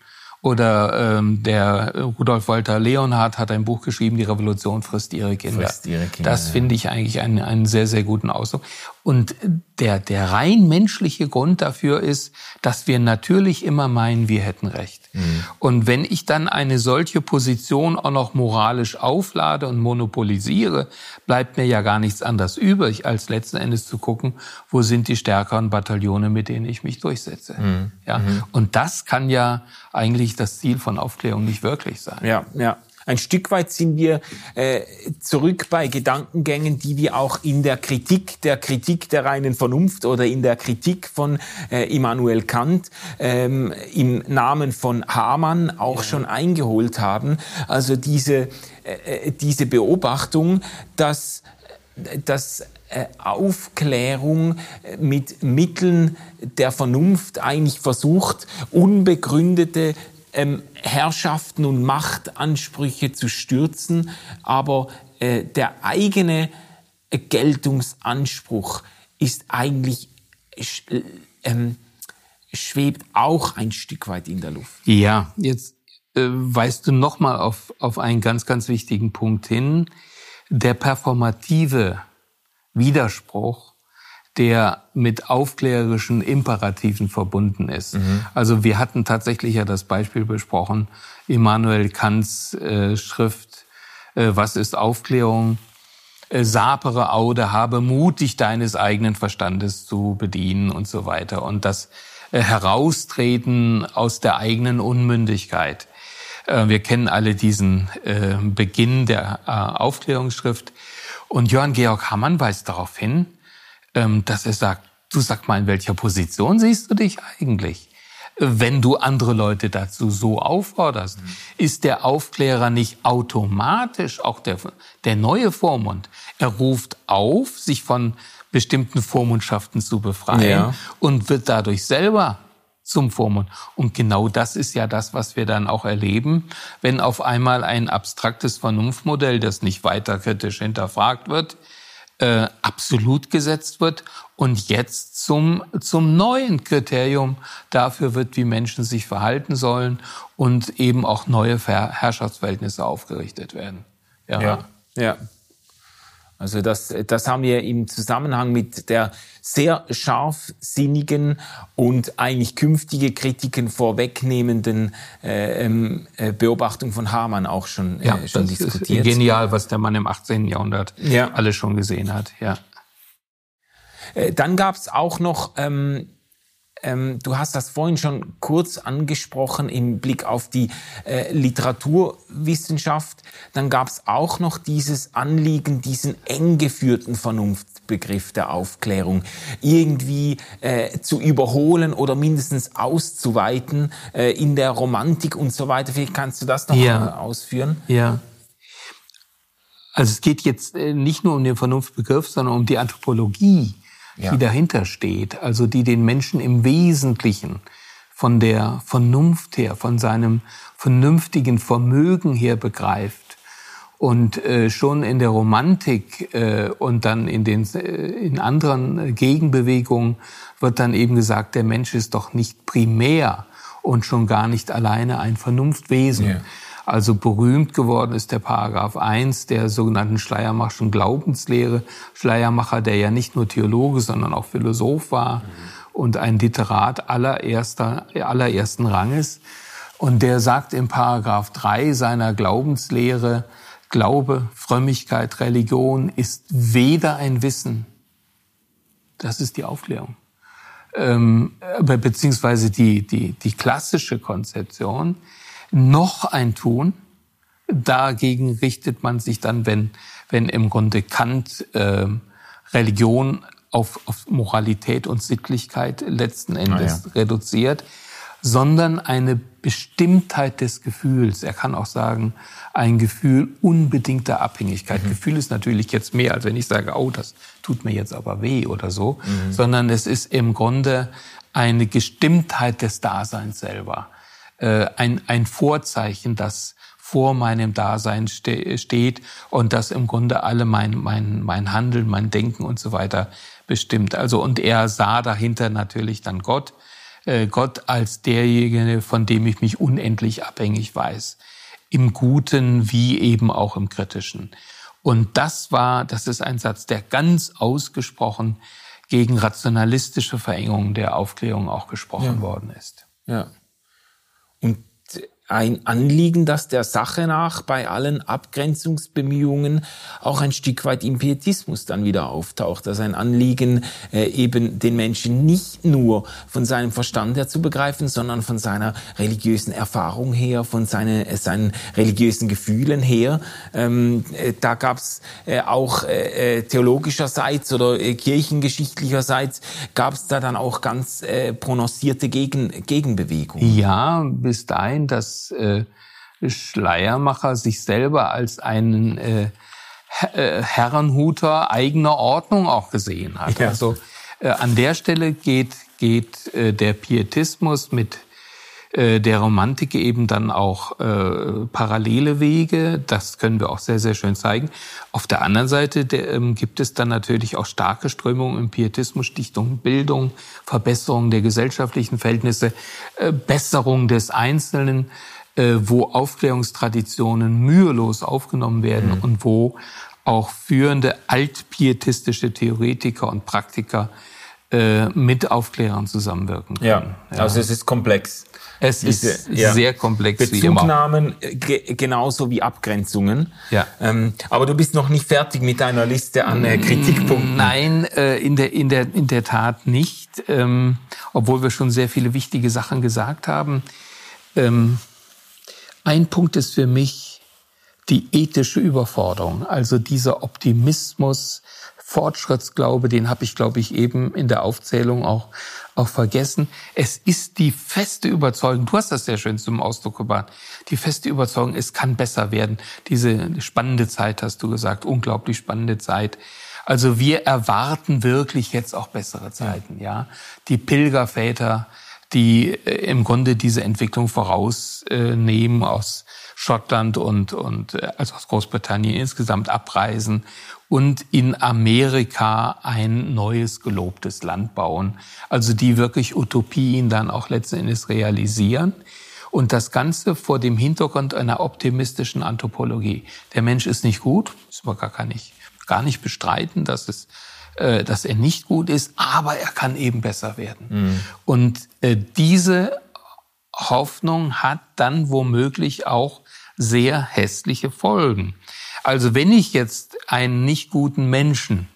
Oder ähm, der Rudolf Walter Leonhardt hat ein Buch geschrieben, Die Revolution frisst ihre Kinder. Frisst ihre Kinder das finde ich eigentlich einen, einen sehr, sehr guten Ausdruck. Und der, der rein menschliche Grund dafür ist, dass wir natürlich immer meinen, wir hätten recht. Mhm. Und wenn ich dann eine solche Position auch noch moralisch auflade und monopolisiere, bleibt mir ja gar nichts anderes übrig, als letzten Endes zu gucken, wo sind die stärkeren Bataillone, mit denen ich mich durchsetze. Mhm. Ja? Mhm. Und das kann ja eigentlich das Ziel von Aufklärung nicht wirklich sein. Ja, ja. Ein Stück weit sind wir äh, zurück bei Gedankengängen, die wir auch in der Kritik der Kritik der reinen Vernunft oder in der Kritik von äh, Immanuel Kant ähm, im Namen von Hamann auch ja. schon eingeholt haben. Also diese, äh, äh diese Beobachtung, dass, dass äh, Aufklärung mit Mitteln der Vernunft eigentlich versucht, unbegründete ähm, Herrschaften und Machtansprüche zu stürzen, aber äh, der eigene Geltungsanspruch ist eigentlich ähm, schwebt auch ein Stück weit in der Luft. Ja, jetzt äh, weist du noch mal auf auf einen ganz ganz wichtigen Punkt hin, der performative Widerspruch der mit aufklärerischen Imperativen verbunden ist. Mhm. Also wir hatten tatsächlich ja das Beispiel besprochen, Immanuel Kants äh, Schrift, äh, was ist Aufklärung? Äh, sapere Aude, habe mutig deines eigenen Verstandes zu bedienen und so weiter. Und das äh, Heraustreten aus der eigenen Unmündigkeit. Äh, wir kennen alle diesen äh, Beginn der äh, Aufklärungsschrift. Und Johann Georg Hammann weist darauf hin, dass er sagt, du sag mal, in welcher Position siehst du dich eigentlich? Wenn du andere Leute dazu so aufforderst, mhm. ist der Aufklärer nicht automatisch auch der, der neue Vormund. Er ruft auf, sich von bestimmten Vormundschaften zu befreien ja. und wird dadurch selber zum Vormund. Und genau das ist ja das, was wir dann auch erleben, wenn auf einmal ein abstraktes Vernunftmodell, das nicht weiter kritisch hinterfragt wird, äh, absolut gesetzt wird und jetzt zum, zum neuen Kriterium dafür wird, wie Menschen sich verhalten sollen und eben auch neue Herrschaftsverhältnisse aufgerichtet werden. Ja, ja. ja. Also das, das haben wir im Zusammenhang mit der sehr scharfsinnigen und eigentlich künftige Kritiken vorwegnehmenden äh, ähm, äh, Beobachtung von Hamann auch schon, äh, ja, schon das diskutiert. Ist genial, was der Mann im 18. Jahrhundert ja. alles schon gesehen hat. Ja. Äh, dann gab es auch noch ähm, ähm, du hast das vorhin schon kurz angesprochen im Blick auf die äh, Literaturwissenschaft. Dann gab es auch noch dieses Anliegen, diesen eng geführten Vernunftbegriff der Aufklärung irgendwie äh, zu überholen oder mindestens auszuweiten äh, in der Romantik und so weiter. Vielleicht kannst du das noch ja. ausführen? Ja. Also es geht jetzt äh, nicht nur um den Vernunftbegriff, sondern um die Anthropologie ja. die dahinter steht, also die den Menschen im Wesentlichen von der Vernunft her, von seinem vernünftigen Vermögen her begreift. Und äh, schon in der Romantik äh, und dann in den äh, in anderen Gegenbewegungen wird dann eben gesagt, der Mensch ist doch nicht primär und schon gar nicht alleine ein Vernunftwesen. Ja. Also berühmt geworden ist der Paragraph 1 der sogenannten Schleiermachschen Glaubenslehre. Schleiermacher, der ja nicht nur Theologe, sondern auch Philosoph war mhm. und ein Literat allererster, allerersten Ranges. Und der sagt im Paragraph 3 seiner Glaubenslehre, Glaube, Frömmigkeit, Religion ist weder ein Wissen, das ist die Aufklärung, ähm, beziehungsweise die, die, die klassische Konzeption, noch ein Tun. Dagegen richtet man sich dann, wenn, wenn im Grunde Kant äh, Religion auf, auf Moralität und Sittlichkeit letzten Endes ja. reduziert, sondern eine Bestimmtheit des Gefühls. Er kann auch sagen, ein Gefühl unbedingter Abhängigkeit. Mhm. Gefühl ist natürlich jetzt mehr, als wenn ich sage, oh, das tut mir jetzt aber weh oder so, mhm. sondern es ist im Grunde eine Gestimmtheit des Daseins selber äh, ein, ein Vorzeichen, das vor meinem Dasein ste steht und das im Grunde alle mein, mein, mein Handeln, mein Denken und so weiter bestimmt. Also, und er sah dahinter natürlich dann Gott, äh, Gott als derjenige, von dem ich mich unendlich abhängig weiß. Im Guten wie eben auch im Kritischen. Und das war, das ist ein Satz, der ganz ausgesprochen gegen rationalistische Verengungen der Aufklärung auch gesprochen ja. worden ist. Ja. Ein Anliegen, das der Sache nach bei allen Abgrenzungsbemühungen auch ein Stück weit im Pietismus dann wieder auftaucht. Also ein Anliegen, äh, eben den Menschen nicht nur von seinem Verstand her zu begreifen, sondern von seiner religiösen Erfahrung her, von seine, äh, seinen religiösen Gefühlen her. Ähm, äh, da gab's äh, auch äh, äh, theologischerseits oder kirchengeschichtlicherseits gab es da dann auch ganz prononcierte Gegen, Gegenbewegungen. Ja, bis dahin, dass äh, Schleiermacher sich selber als einen äh, äh, Herrenhuter eigener Ordnung auch gesehen hat. Ja. Also äh, an der Stelle geht, geht äh, der Pietismus mit der Romantik eben dann auch äh, parallele Wege. Das können wir auch sehr, sehr schön zeigen. Auf der anderen Seite der, ähm, gibt es dann natürlich auch starke Strömungen im Pietismus, Stichtung Bildung, Verbesserung der gesellschaftlichen Verhältnisse, äh, Besserung des Einzelnen, äh, wo Aufklärungstraditionen mühelos aufgenommen werden mhm. und wo auch führende altpietistische Theoretiker und Praktiker äh, mit Aufklärern zusammenwirken können. Ja, ja. also es ist komplex. Es Diese, ist ja. sehr komplex. Bezugnahmen wie immer. genauso wie Abgrenzungen. Ja. Ähm, aber du bist noch nicht fertig mit deiner Liste an äh, Kritikpunkten. Nein, äh, in, der, in, der, in der Tat nicht. Ähm, obwohl wir schon sehr viele wichtige Sachen gesagt haben. Ähm, ein Punkt ist für mich die ethische Überforderung, also dieser Optimismus, Fortschrittsglaube, den habe ich, glaube ich, eben in der Aufzählung auch, auch vergessen. Es ist die feste Überzeugung, du hast das sehr schön zum Ausdruck gebracht, die feste Überzeugung, es kann besser werden. Diese spannende Zeit, hast du gesagt, unglaublich spannende Zeit. Also wir erwarten wirklich jetzt auch bessere Zeiten, ja. Die Pilgerväter, die äh, im Grunde diese Entwicklung vorausnehmen aus Schottland und, und äh, also aus Großbritannien insgesamt abreisen und in Amerika ein neues gelobtes Land bauen. Also die wirklich Utopien dann auch letzten Endes realisieren. Und das Ganze vor dem Hintergrund einer optimistischen Anthropologie. Der Mensch ist nicht gut, das man gar nicht, gar nicht bestreiten, dass es äh, dass er nicht gut ist, aber er kann eben besser werden. Mhm. Und äh, diese Hoffnung hat dann womöglich auch sehr hässliche Folgen. Also wenn ich jetzt einen nicht guten Menschen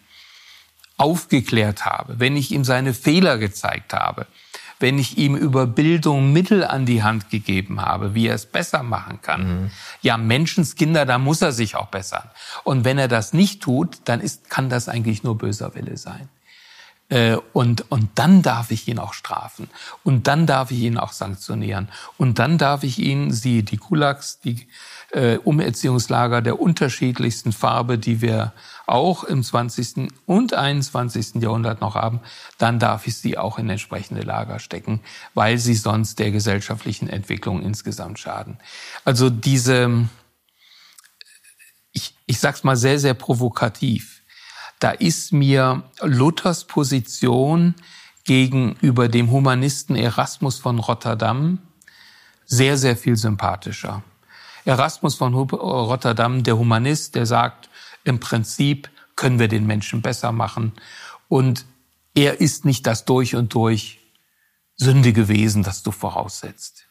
aufgeklärt habe, wenn ich ihm seine Fehler gezeigt habe, wenn ich ihm über Bildung Mittel an die Hand gegeben habe, wie er es besser machen kann. Mhm. Ja, Menschenskinder, da muss er sich auch bessern. Und wenn er das nicht tut, dann ist, kann das eigentlich nur böser Wille sein. Äh, und, und dann darf ich ihn auch strafen. Und dann darf ich ihn auch sanktionieren. Und dann darf ich ihn, siehe die Kulaks, die äh, Umerziehungslager der unterschiedlichsten Farbe, die wir auch im 20. und 21. Jahrhundert noch haben, dann darf ich sie auch in entsprechende Lager stecken, weil sie sonst der gesellschaftlichen Entwicklung insgesamt schaden. Also diese, ich, ich sag's mal sehr, sehr provokativ. Da ist mir Luthers Position gegenüber dem Humanisten Erasmus von Rotterdam sehr, sehr viel sympathischer. Erasmus von Rotterdam, der Humanist, der sagt, im Prinzip können wir den Menschen besser machen. Und er ist nicht das durch und durch sündige Wesen, das du voraussetzt.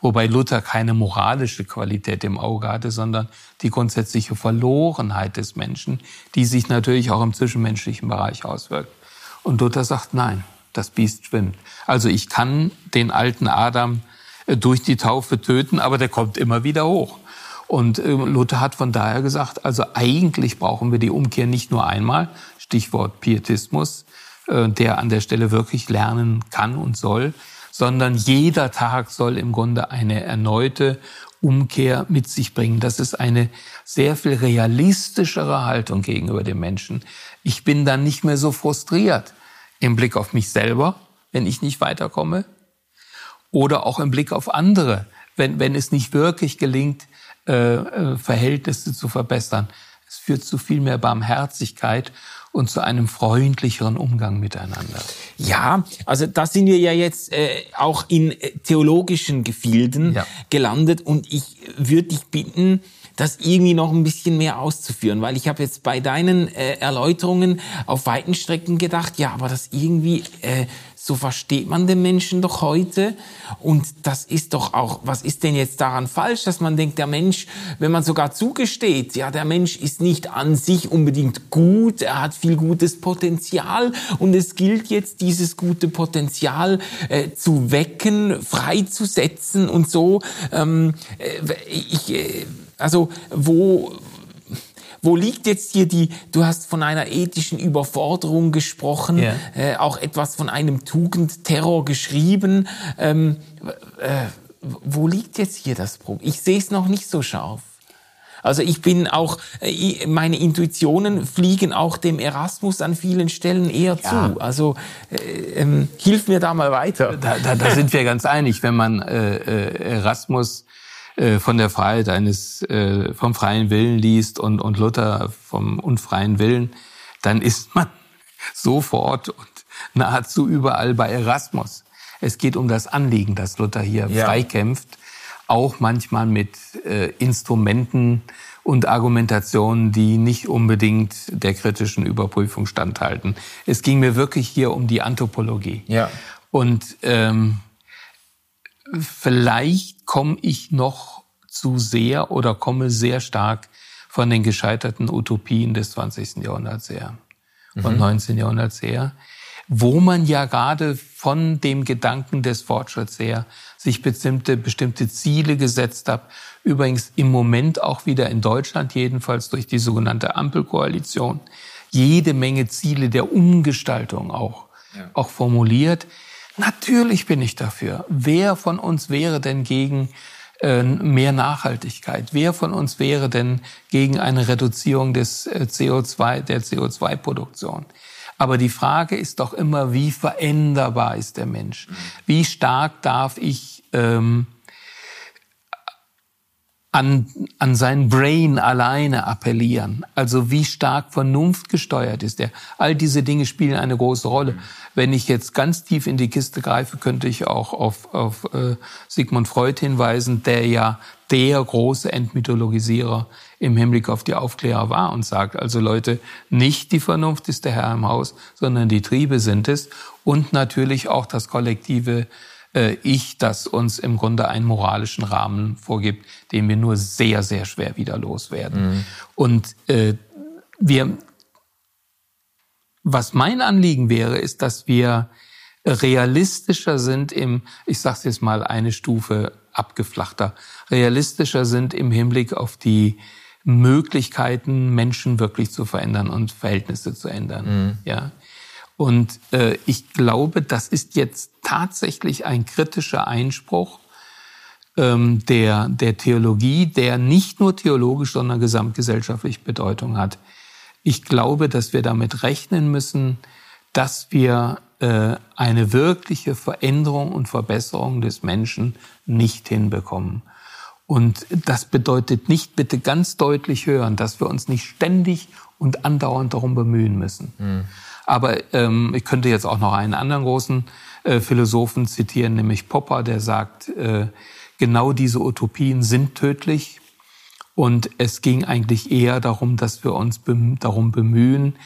Wobei Luther keine moralische Qualität im Auge hatte, sondern die grundsätzliche Verlorenheit des Menschen, die sich natürlich auch im zwischenmenschlichen Bereich auswirkt. Und Luther sagt, nein, das Biest schwimmt. Also ich kann den alten Adam äh, durch die Taufe töten, aber der kommt immer wieder hoch. Und äh, Luther hat von daher gesagt, also eigentlich brauchen wir die Umkehr nicht nur einmal, Stichwort Pietismus, äh, der an der Stelle wirklich lernen kann und soll, sondern jeder Tag soll im Grunde eine erneute Umkehr mit sich bringen. Das ist eine sehr viel realistischere Haltung gegenüber dem Menschen. Ich bin dann nicht mehr so frustriert im Blick auf mich selber, wenn ich nicht weiterkomme, oder auch im Blick auf andere, wenn, wenn es nicht wirklich gelingt, äh, äh, Verhältnisse zu verbessern. Es führt zu viel mehr Barmherzigkeit und zu einem freundlicheren Umgang miteinander. Ja, also da sind wir ja jetzt äh, auch in äh, theologischen Gefilden ja. gelandet und ich würde dich bitten, das irgendwie noch ein bisschen mehr auszuführen, weil ich habe jetzt bei deinen äh, Erläuterungen auf weiten Strecken gedacht, ja, aber das irgendwie äh, so versteht man den Menschen doch heute. Und das ist doch auch, was ist denn jetzt daran falsch, dass man denkt, der Mensch, wenn man sogar zugesteht, ja, der Mensch ist nicht an sich unbedingt gut, er hat viel gutes Potenzial und es gilt jetzt, dieses gute Potenzial äh, zu wecken, freizusetzen und so. Ähm, äh, ich, äh, also wo wo liegt jetzt hier die, du hast von einer ethischen Überforderung gesprochen, yeah. äh, auch etwas von einem Tugendterror geschrieben. Ähm, äh, wo liegt jetzt hier das Problem? Ich sehe es noch nicht so scharf. Also ich bin auch, äh, meine Intuitionen fliegen auch dem Erasmus an vielen Stellen eher ja. zu. Also äh, ähm, hilf mir da mal weiter. Da, da, da sind wir ganz einig. Wenn man äh, äh Erasmus äh, von der Freiheit eines, äh, vom freien Willen liest und, und Luther vom unfreien Willen, dann ist man sofort und nahezu überall bei Erasmus. Es geht um das Anliegen, das Luther hier ja. freikämpft, auch manchmal mit äh, Instrumenten und Argumentationen, die nicht unbedingt der kritischen Überprüfung standhalten. Es ging mir wirklich hier um die Anthropologie. Ja. Und ähm, vielleicht komme ich noch zu sehr oder komme sehr stark von den gescheiterten Utopien des 20. Jahrhunderts her und mhm. 19. Jahrhunderts her, wo man ja gerade von dem Gedanken des Fortschritts her sich bestimmte, bestimmte Ziele gesetzt hat. Übrigens im Moment auch wieder in Deutschland, jedenfalls durch die sogenannte Ampelkoalition, jede Menge Ziele der Umgestaltung auch, ja. auch formuliert. Natürlich bin ich dafür. Wer von uns wäre denn gegen äh, mehr Nachhaltigkeit? Wer von uns wäre denn gegen eine Reduzierung des äh, CO2, der CO2-Produktion? Aber die Frage ist doch immer, wie veränderbar ist der Mensch? Wie stark darf ich ähm, an, an sein Brain alleine appellieren. Also wie stark Vernunft gesteuert ist er. All diese Dinge spielen eine große Rolle. Wenn ich jetzt ganz tief in die Kiste greife, könnte ich auch auf, auf äh, Sigmund Freud hinweisen, der ja der große Entmythologisierer im Hinblick auf die Aufklärer war und sagt, also Leute, nicht die Vernunft ist der Herr im Haus, sondern die Triebe sind es und natürlich auch das kollektive Ich, das uns im Grunde einen moralischen Rahmen vorgibt, den wir nur sehr, sehr schwer wieder loswerden. Mhm. Und äh, wir, was mein Anliegen wäre, ist, dass wir realistischer sind im, ich sage jetzt mal eine Stufe abgeflachter, realistischer sind im Hinblick auf die Möglichkeiten, Menschen wirklich zu verändern und Verhältnisse zu ändern. Mhm. Ja. Und äh, ich glaube, das ist jetzt tatsächlich ein kritischer Einspruch ähm, der, der Theologie, der nicht nur theologisch, sondern gesamtgesellschaftlich Bedeutung hat. Ich glaube, dass wir damit rechnen müssen, dass wir äh, eine wirkliche Veränderung und Verbesserung des Menschen nicht hinbekommen. Und das bedeutet nicht, bitte ganz deutlich hören, dass wir uns nicht ständig und andauernd darum bemühen müssen. Mhm. Aber ähm, ich könnte jetzt auch noch einen anderen großen äh, Philosophen zitieren, nämlich Popper, der sagt, äh, genau diese Utopien sind tödlich. Und es ging eigentlich eher darum, dass wir uns bem darum bemühen,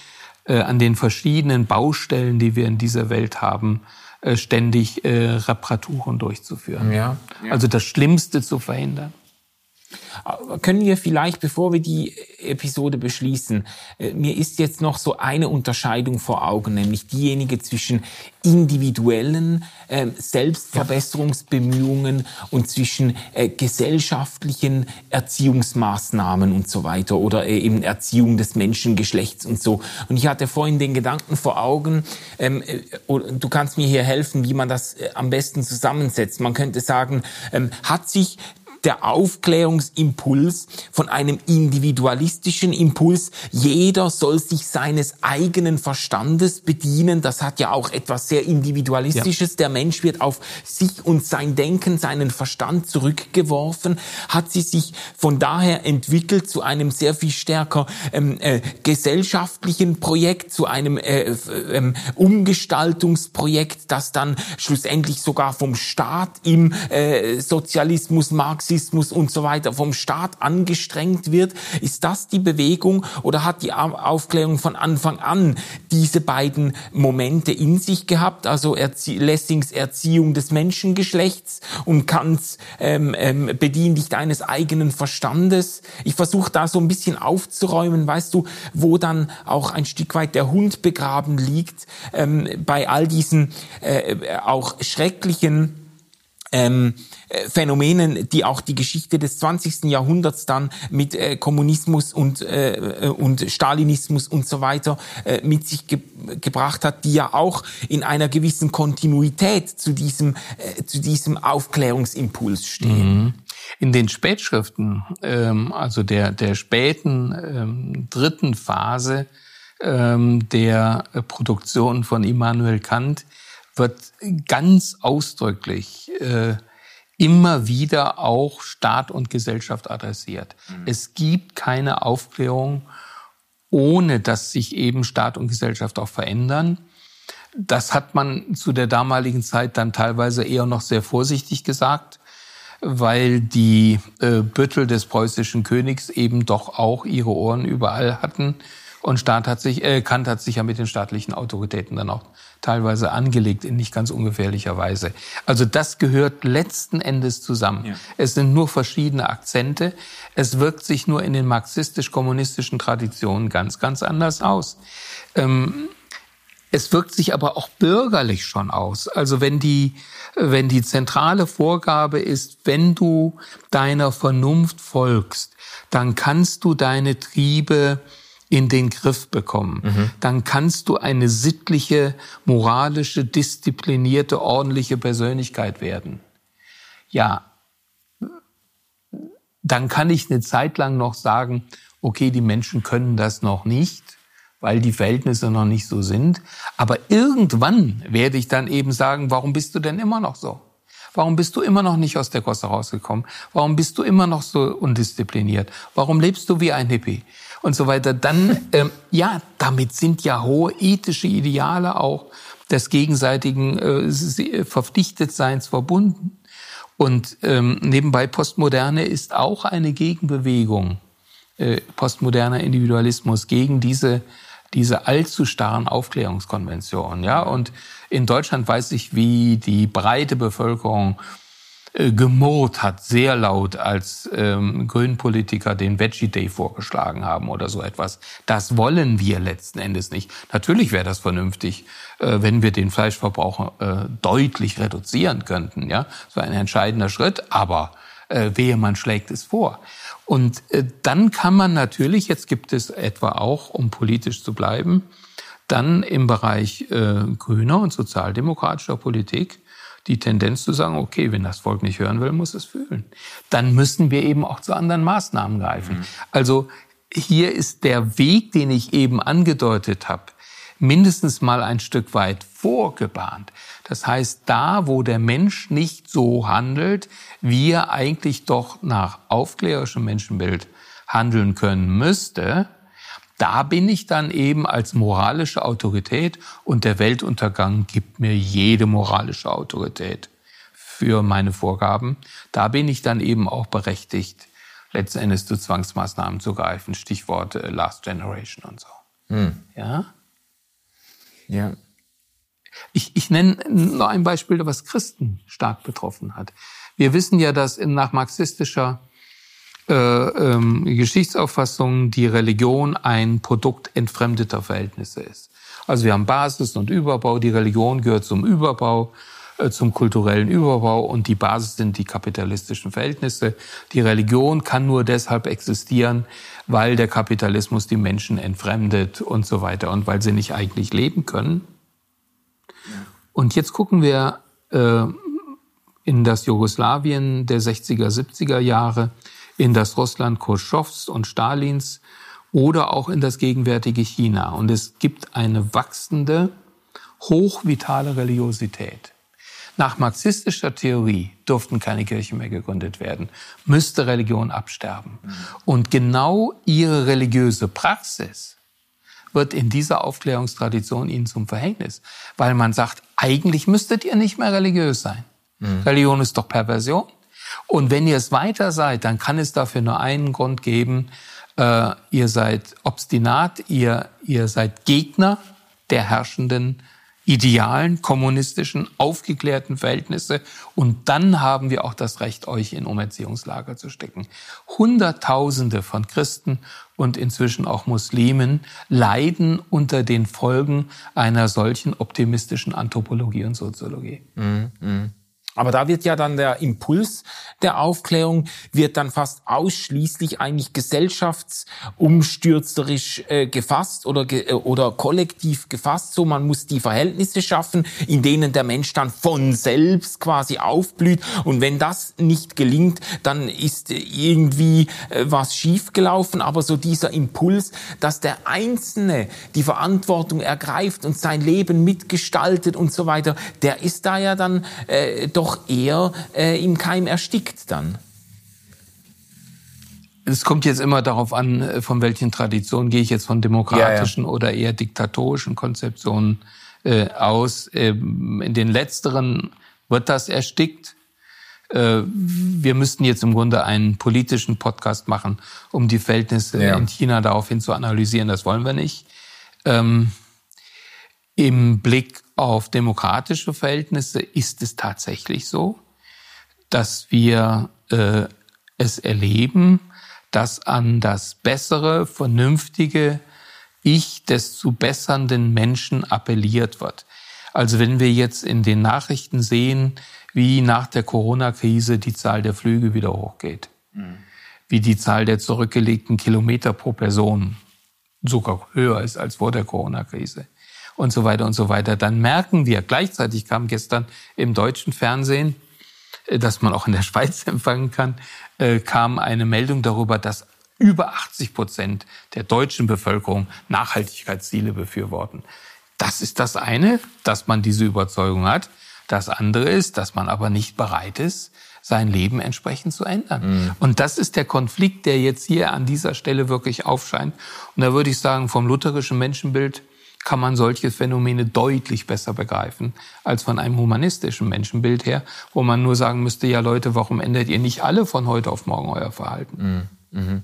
äh, an den verschiedenen Baustellen, die wir in dieser Welt haben, äh, ständig äh, Reparaturen durchzuführen. Ja, ja. Also das Schlimmste zu verhindern. Können wir vielleicht, bevor wir die Episode beschließen, äh, mir ist jetzt noch so eine Unterscheidung vor Augen, nämlich diejenige zwischen individuellen äh, Selbstverbesserungsbemühungen und zwischen äh, gesellschaftlichen Erziehungsmaßnahmen und so weiter oder äh, eben Erziehung des Menschengeschlechts und so. Und ich hatte vorhin den Gedanken vor Augen, ähm, äh, du kannst mir hier helfen, wie man das am besten zusammensetzt. Man könnte sagen, ähm, hat sich der Aufklärungsimpuls von einem individualistischen Impuls. Jeder soll sich seines eigenen Verstandes bedienen. Das hat ja auch etwas sehr Individualistisches. Ja. Der Mensch wird auf sich und sein Denken, seinen Verstand zurückgeworfen. Hat sie sich von daher entwickelt zu einem sehr viel stärker ähm, äh, gesellschaftlichen Projekt, zu einem äh, äh, Umgestaltungsprojekt, das dann schlussendlich sogar vom Staat im äh, Sozialismus, Marxismus, Marxismus und so weiter vom Staat angestrengt wird? Ist das die Bewegung oder hat die Aufklärung von Anfang an diese beiden Momente in sich gehabt? Also Erzie Lessings Erziehung des Menschengeschlechts und Kants ähm, ähm, bedien dich deines eigenen Verstandes. Ich versuche da so ein bisschen aufzuräumen, weißt du, wo dann auch ein Stück weit der Hund begraben liegt ähm, bei all diesen äh, auch schrecklichen ähm, äh, Phänomenen, die auch die Geschichte des 20. Jahrhunderts dann mit äh, Kommunismus und, äh, und Stalinismus und so weiter äh, mit sich ge gebracht hat, die ja auch in einer gewissen Kontinuität zu diesem, äh, zu diesem Aufklärungsimpuls stehen. Mhm. In den Spätschriften, ähm, also der, der späten ähm, dritten Phase ähm, der Produktion von Immanuel Kant, wird ganz ausdrücklich äh, immer wieder auch Staat und Gesellschaft adressiert. Mhm. Es gibt keine Aufklärung, ohne dass sich eben Staat und Gesellschaft auch verändern. Das hat man zu der damaligen Zeit dann teilweise eher noch sehr vorsichtig gesagt, weil die äh, Büttel des preußischen Königs eben doch auch ihre Ohren überall hatten. Und Staat hat sich, äh, Kant hat sich ja mit den staatlichen Autoritäten dann auch teilweise angelegt in nicht ganz ungefährlicher Weise. Also das gehört letzten Endes zusammen. Ja. Es sind nur verschiedene Akzente. Es wirkt sich nur in den marxistisch-kommunistischen Traditionen ganz, ganz anders aus. Ähm, es wirkt sich aber auch bürgerlich schon aus. Also wenn die, wenn die zentrale Vorgabe ist, wenn du deiner Vernunft folgst, dann kannst du deine Triebe in den Griff bekommen. Mhm. Dann kannst du eine sittliche, moralische, disziplinierte, ordentliche Persönlichkeit werden. Ja, dann kann ich eine Zeit lang noch sagen, okay, die Menschen können das noch nicht, weil die Verhältnisse noch nicht so sind. Aber irgendwann werde ich dann eben sagen, warum bist du denn immer noch so? Warum bist du immer noch nicht aus der Gosse rausgekommen? Warum bist du immer noch so undiszipliniert? Warum lebst du wie ein Hippie? Und so weiter. Dann, ähm, ja, damit sind ja hohe ethische Ideale auch des gegenseitigen äh, Verpflichtetseins verbunden. Und ähm, nebenbei Postmoderne ist auch eine Gegenbewegung, äh, postmoderner Individualismus gegen diese diese allzu starren Aufklärungskonventionen. Ja, und in Deutschland weiß ich, wie die breite Bevölkerung äh, gemurrt hat, sehr laut, als ähm, Grünpolitiker den Veggie Day vorgeschlagen haben oder so etwas. Das wollen wir letzten Endes nicht. Natürlich wäre das vernünftig, äh, wenn wir den Fleischverbrauch äh, deutlich reduzieren könnten. Ja, so ein entscheidender Schritt, aber äh, wehe, man schlägt es vor. Und äh, dann kann man natürlich, jetzt gibt es etwa auch, um politisch zu bleiben, dann im Bereich äh, grüner und sozialdemokratischer Politik die Tendenz zu sagen, okay, wenn das Volk nicht hören will, muss es fühlen. Dann müssen wir eben auch zu anderen Maßnahmen greifen. Mhm. Also hier ist der Weg, den ich eben angedeutet habe, mindestens mal ein Stück weit vorgebahnt. Das heißt, da, wo der Mensch nicht so handelt, wie er eigentlich doch nach aufklärerischem Menschenbild handeln können müsste, da bin ich dann eben als moralische Autorität und der Weltuntergang gibt mir jede moralische Autorität für meine Vorgaben. Da bin ich dann eben auch berechtigt, letzten Endes zu Zwangsmaßnahmen zu greifen. Stichwort äh, Last Generation und so. Hm. Ja? Ja. Ich, ich nenne noch ein Beispiel, was Christen stark betroffen hat. Wir wissen ja, dass in, nach marxistischer äh, ähm, Geschichtsauffassung die Religion ein Produkt entfremdeter Verhältnisse ist. Also wir haben Basis und Überbau. Die Religion gehört zum Überbau, äh, zum kulturellen Überbau und die Basis sind die kapitalistischen Verhältnisse. Die Religion kann nur deshalb existieren, weil der Kapitalismus die Menschen entfremdet und so weiter und weil sie nicht eigentlich leben können. Und jetzt gucken wir äh, in das Jugoslawien der 60er, 70er Jahre in das Russland Khrushchevs und Stalins oder auch in das gegenwärtige China. Und es gibt eine wachsende, hochvitale Religiosität. Nach marxistischer Theorie durften keine Kirchen mehr gegründet werden, müsste Religion absterben. Und genau ihre religiöse Praxis wird in dieser Aufklärungstradition ihnen zum Verhängnis, weil man sagt, eigentlich müsstet ihr nicht mehr religiös sein. Mhm. Religion ist doch Perversion. Und wenn ihr es weiter seid, dann kann es dafür nur einen Grund geben. Äh, ihr seid obstinat, ihr, ihr seid Gegner der herrschenden idealen, kommunistischen, aufgeklärten Verhältnisse. Und dann haben wir auch das Recht, euch in Umerziehungslager zu stecken. Hunderttausende von Christen und inzwischen auch Muslimen leiden unter den Folgen einer solchen optimistischen Anthropologie und Soziologie. Mm, mm. Aber da wird ja dann der Impuls der Aufklärung, wird dann fast ausschließlich eigentlich gesellschaftsumstürzerisch äh, gefasst oder, ge äh, oder kollektiv gefasst. So, man muss die Verhältnisse schaffen, in denen der Mensch dann von selbst quasi aufblüht. Und wenn das nicht gelingt, dann ist irgendwie äh, was schiefgelaufen. Aber so dieser Impuls, dass der Einzelne die Verantwortung ergreift und sein Leben mitgestaltet und so weiter, der ist da ja dann äh, doch eher äh, im Keim erstickt dann. Es kommt jetzt immer darauf an, äh, von welchen Traditionen gehe ich jetzt von demokratischen ja, ja. oder eher diktatorischen Konzeptionen äh, aus. Ähm, in den letzteren wird das erstickt. Äh, wir müssten jetzt im Grunde einen politischen Podcast machen, um die Verhältnisse ja. in China daraufhin zu analysieren. Das wollen wir nicht. Ähm, Im Blick auf demokratische Verhältnisse ist es tatsächlich so, dass wir äh, es erleben, dass an das bessere, vernünftige Ich des zu bessernden Menschen appelliert wird. Also wenn wir jetzt in den Nachrichten sehen, wie nach der Corona-Krise die Zahl der Flüge wieder hochgeht, mhm. wie die Zahl der zurückgelegten Kilometer pro Person sogar höher ist als vor der Corona-Krise, und so weiter und so weiter, dann merken wir, gleichzeitig kam gestern im deutschen Fernsehen, äh, dass man auch in der Schweiz empfangen kann, äh, kam eine Meldung darüber, dass über 80 Prozent der deutschen Bevölkerung Nachhaltigkeitsziele befürworten. Das ist das eine, dass man diese Überzeugung hat. Das andere ist, dass man aber nicht bereit ist, sein Leben entsprechend zu ändern. Mhm. Und das ist der Konflikt, der jetzt hier an dieser Stelle wirklich aufscheint. Und da würde ich sagen, vom lutherischen Menschenbild kann man solche Phänomene deutlich besser begreifen als von einem humanistischen Menschenbild her, wo man nur sagen müsste, ja Leute, warum ändert ihr nicht alle von heute auf morgen euer Verhalten? Mhm. Mhm.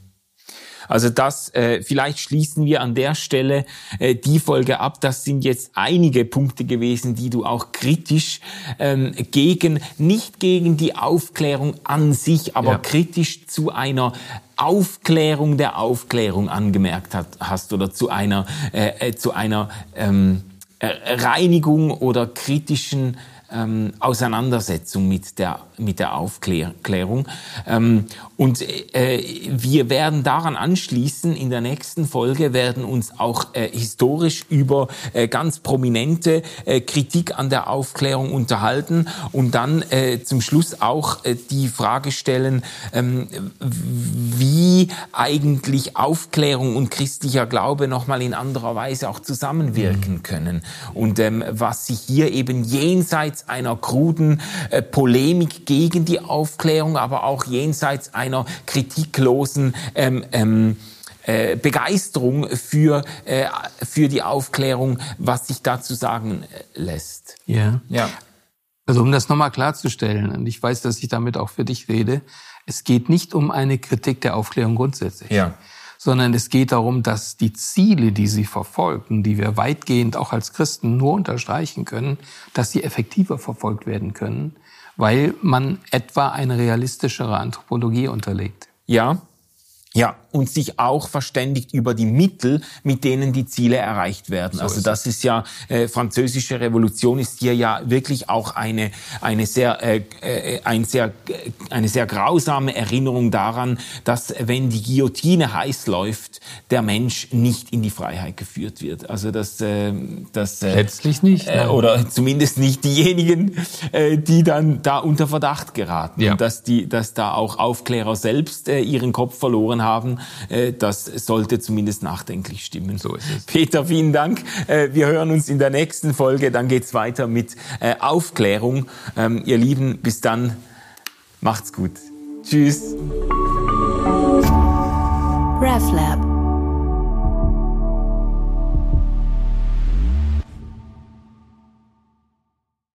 Also das, äh, vielleicht schließen wir an der Stelle äh, die Folge ab. Das sind jetzt einige Punkte gewesen, die du auch kritisch ähm, gegen, nicht gegen die Aufklärung an sich, aber ja. kritisch zu einer Aufklärung der Aufklärung angemerkt hat, hast oder zu einer, äh, äh zu einer ähm, äh, Reinigung oder kritischen ähm, Auseinandersetzung mit der, mit der Aufklärung. Ähm, und äh, wir werden daran anschließen, in der nächsten Folge werden uns auch äh, historisch über äh, ganz prominente äh, Kritik an der Aufklärung unterhalten und dann äh, zum Schluss auch äh, die Frage stellen, ähm, wie eigentlich Aufklärung und christlicher Glaube nochmal in anderer Weise auch zusammenwirken mhm. können. Und ähm, was sich hier eben jenseits einer kruden Polemik gegen die Aufklärung, aber auch jenseits einer kritiklosen ähm, ähm, äh, Begeisterung für, äh, für die Aufklärung, was sich dazu sagen äh, lässt. Ja. ja. Also um das nochmal klarzustellen, und ich weiß, dass ich damit auch für dich rede, es geht nicht um eine Kritik der Aufklärung grundsätzlich. Ja sondern es geht darum, dass die Ziele, die sie verfolgen, die wir weitgehend auch als Christen nur unterstreichen können, dass sie effektiver verfolgt werden können, weil man etwa eine realistischere Anthropologie unterlegt. Ja, ja, und sich auch verständigt über die Mittel, mit denen die Ziele erreicht werden. So also das ist ja äh, französische Revolution ist hier ja wirklich auch eine eine sehr äh, äh, ein sehr äh, eine sehr grausame Erinnerung daran, dass wenn die Guillotine heiß läuft, der Mensch nicht in die Freiheit geführt wird. Also das äh, das äh, letztlich nicht äh, oder zumindest nicht diejenigen, äh, die dann da unter Verdacht geraten. Ja. Und dass die dass da auch Aufklärer selbst äh, ihren Kopf verloren haben äh, das sollte zumindest nachdenklich stimmen. So ist es. Peter, vielen Dank. Äh, wir hören uns in der nächsten Folge. Dann geht's weiter mit äh, Aufklärung. Ähm, ihr Lieben, bis dann. Macht's gut. Tschüss. RefLab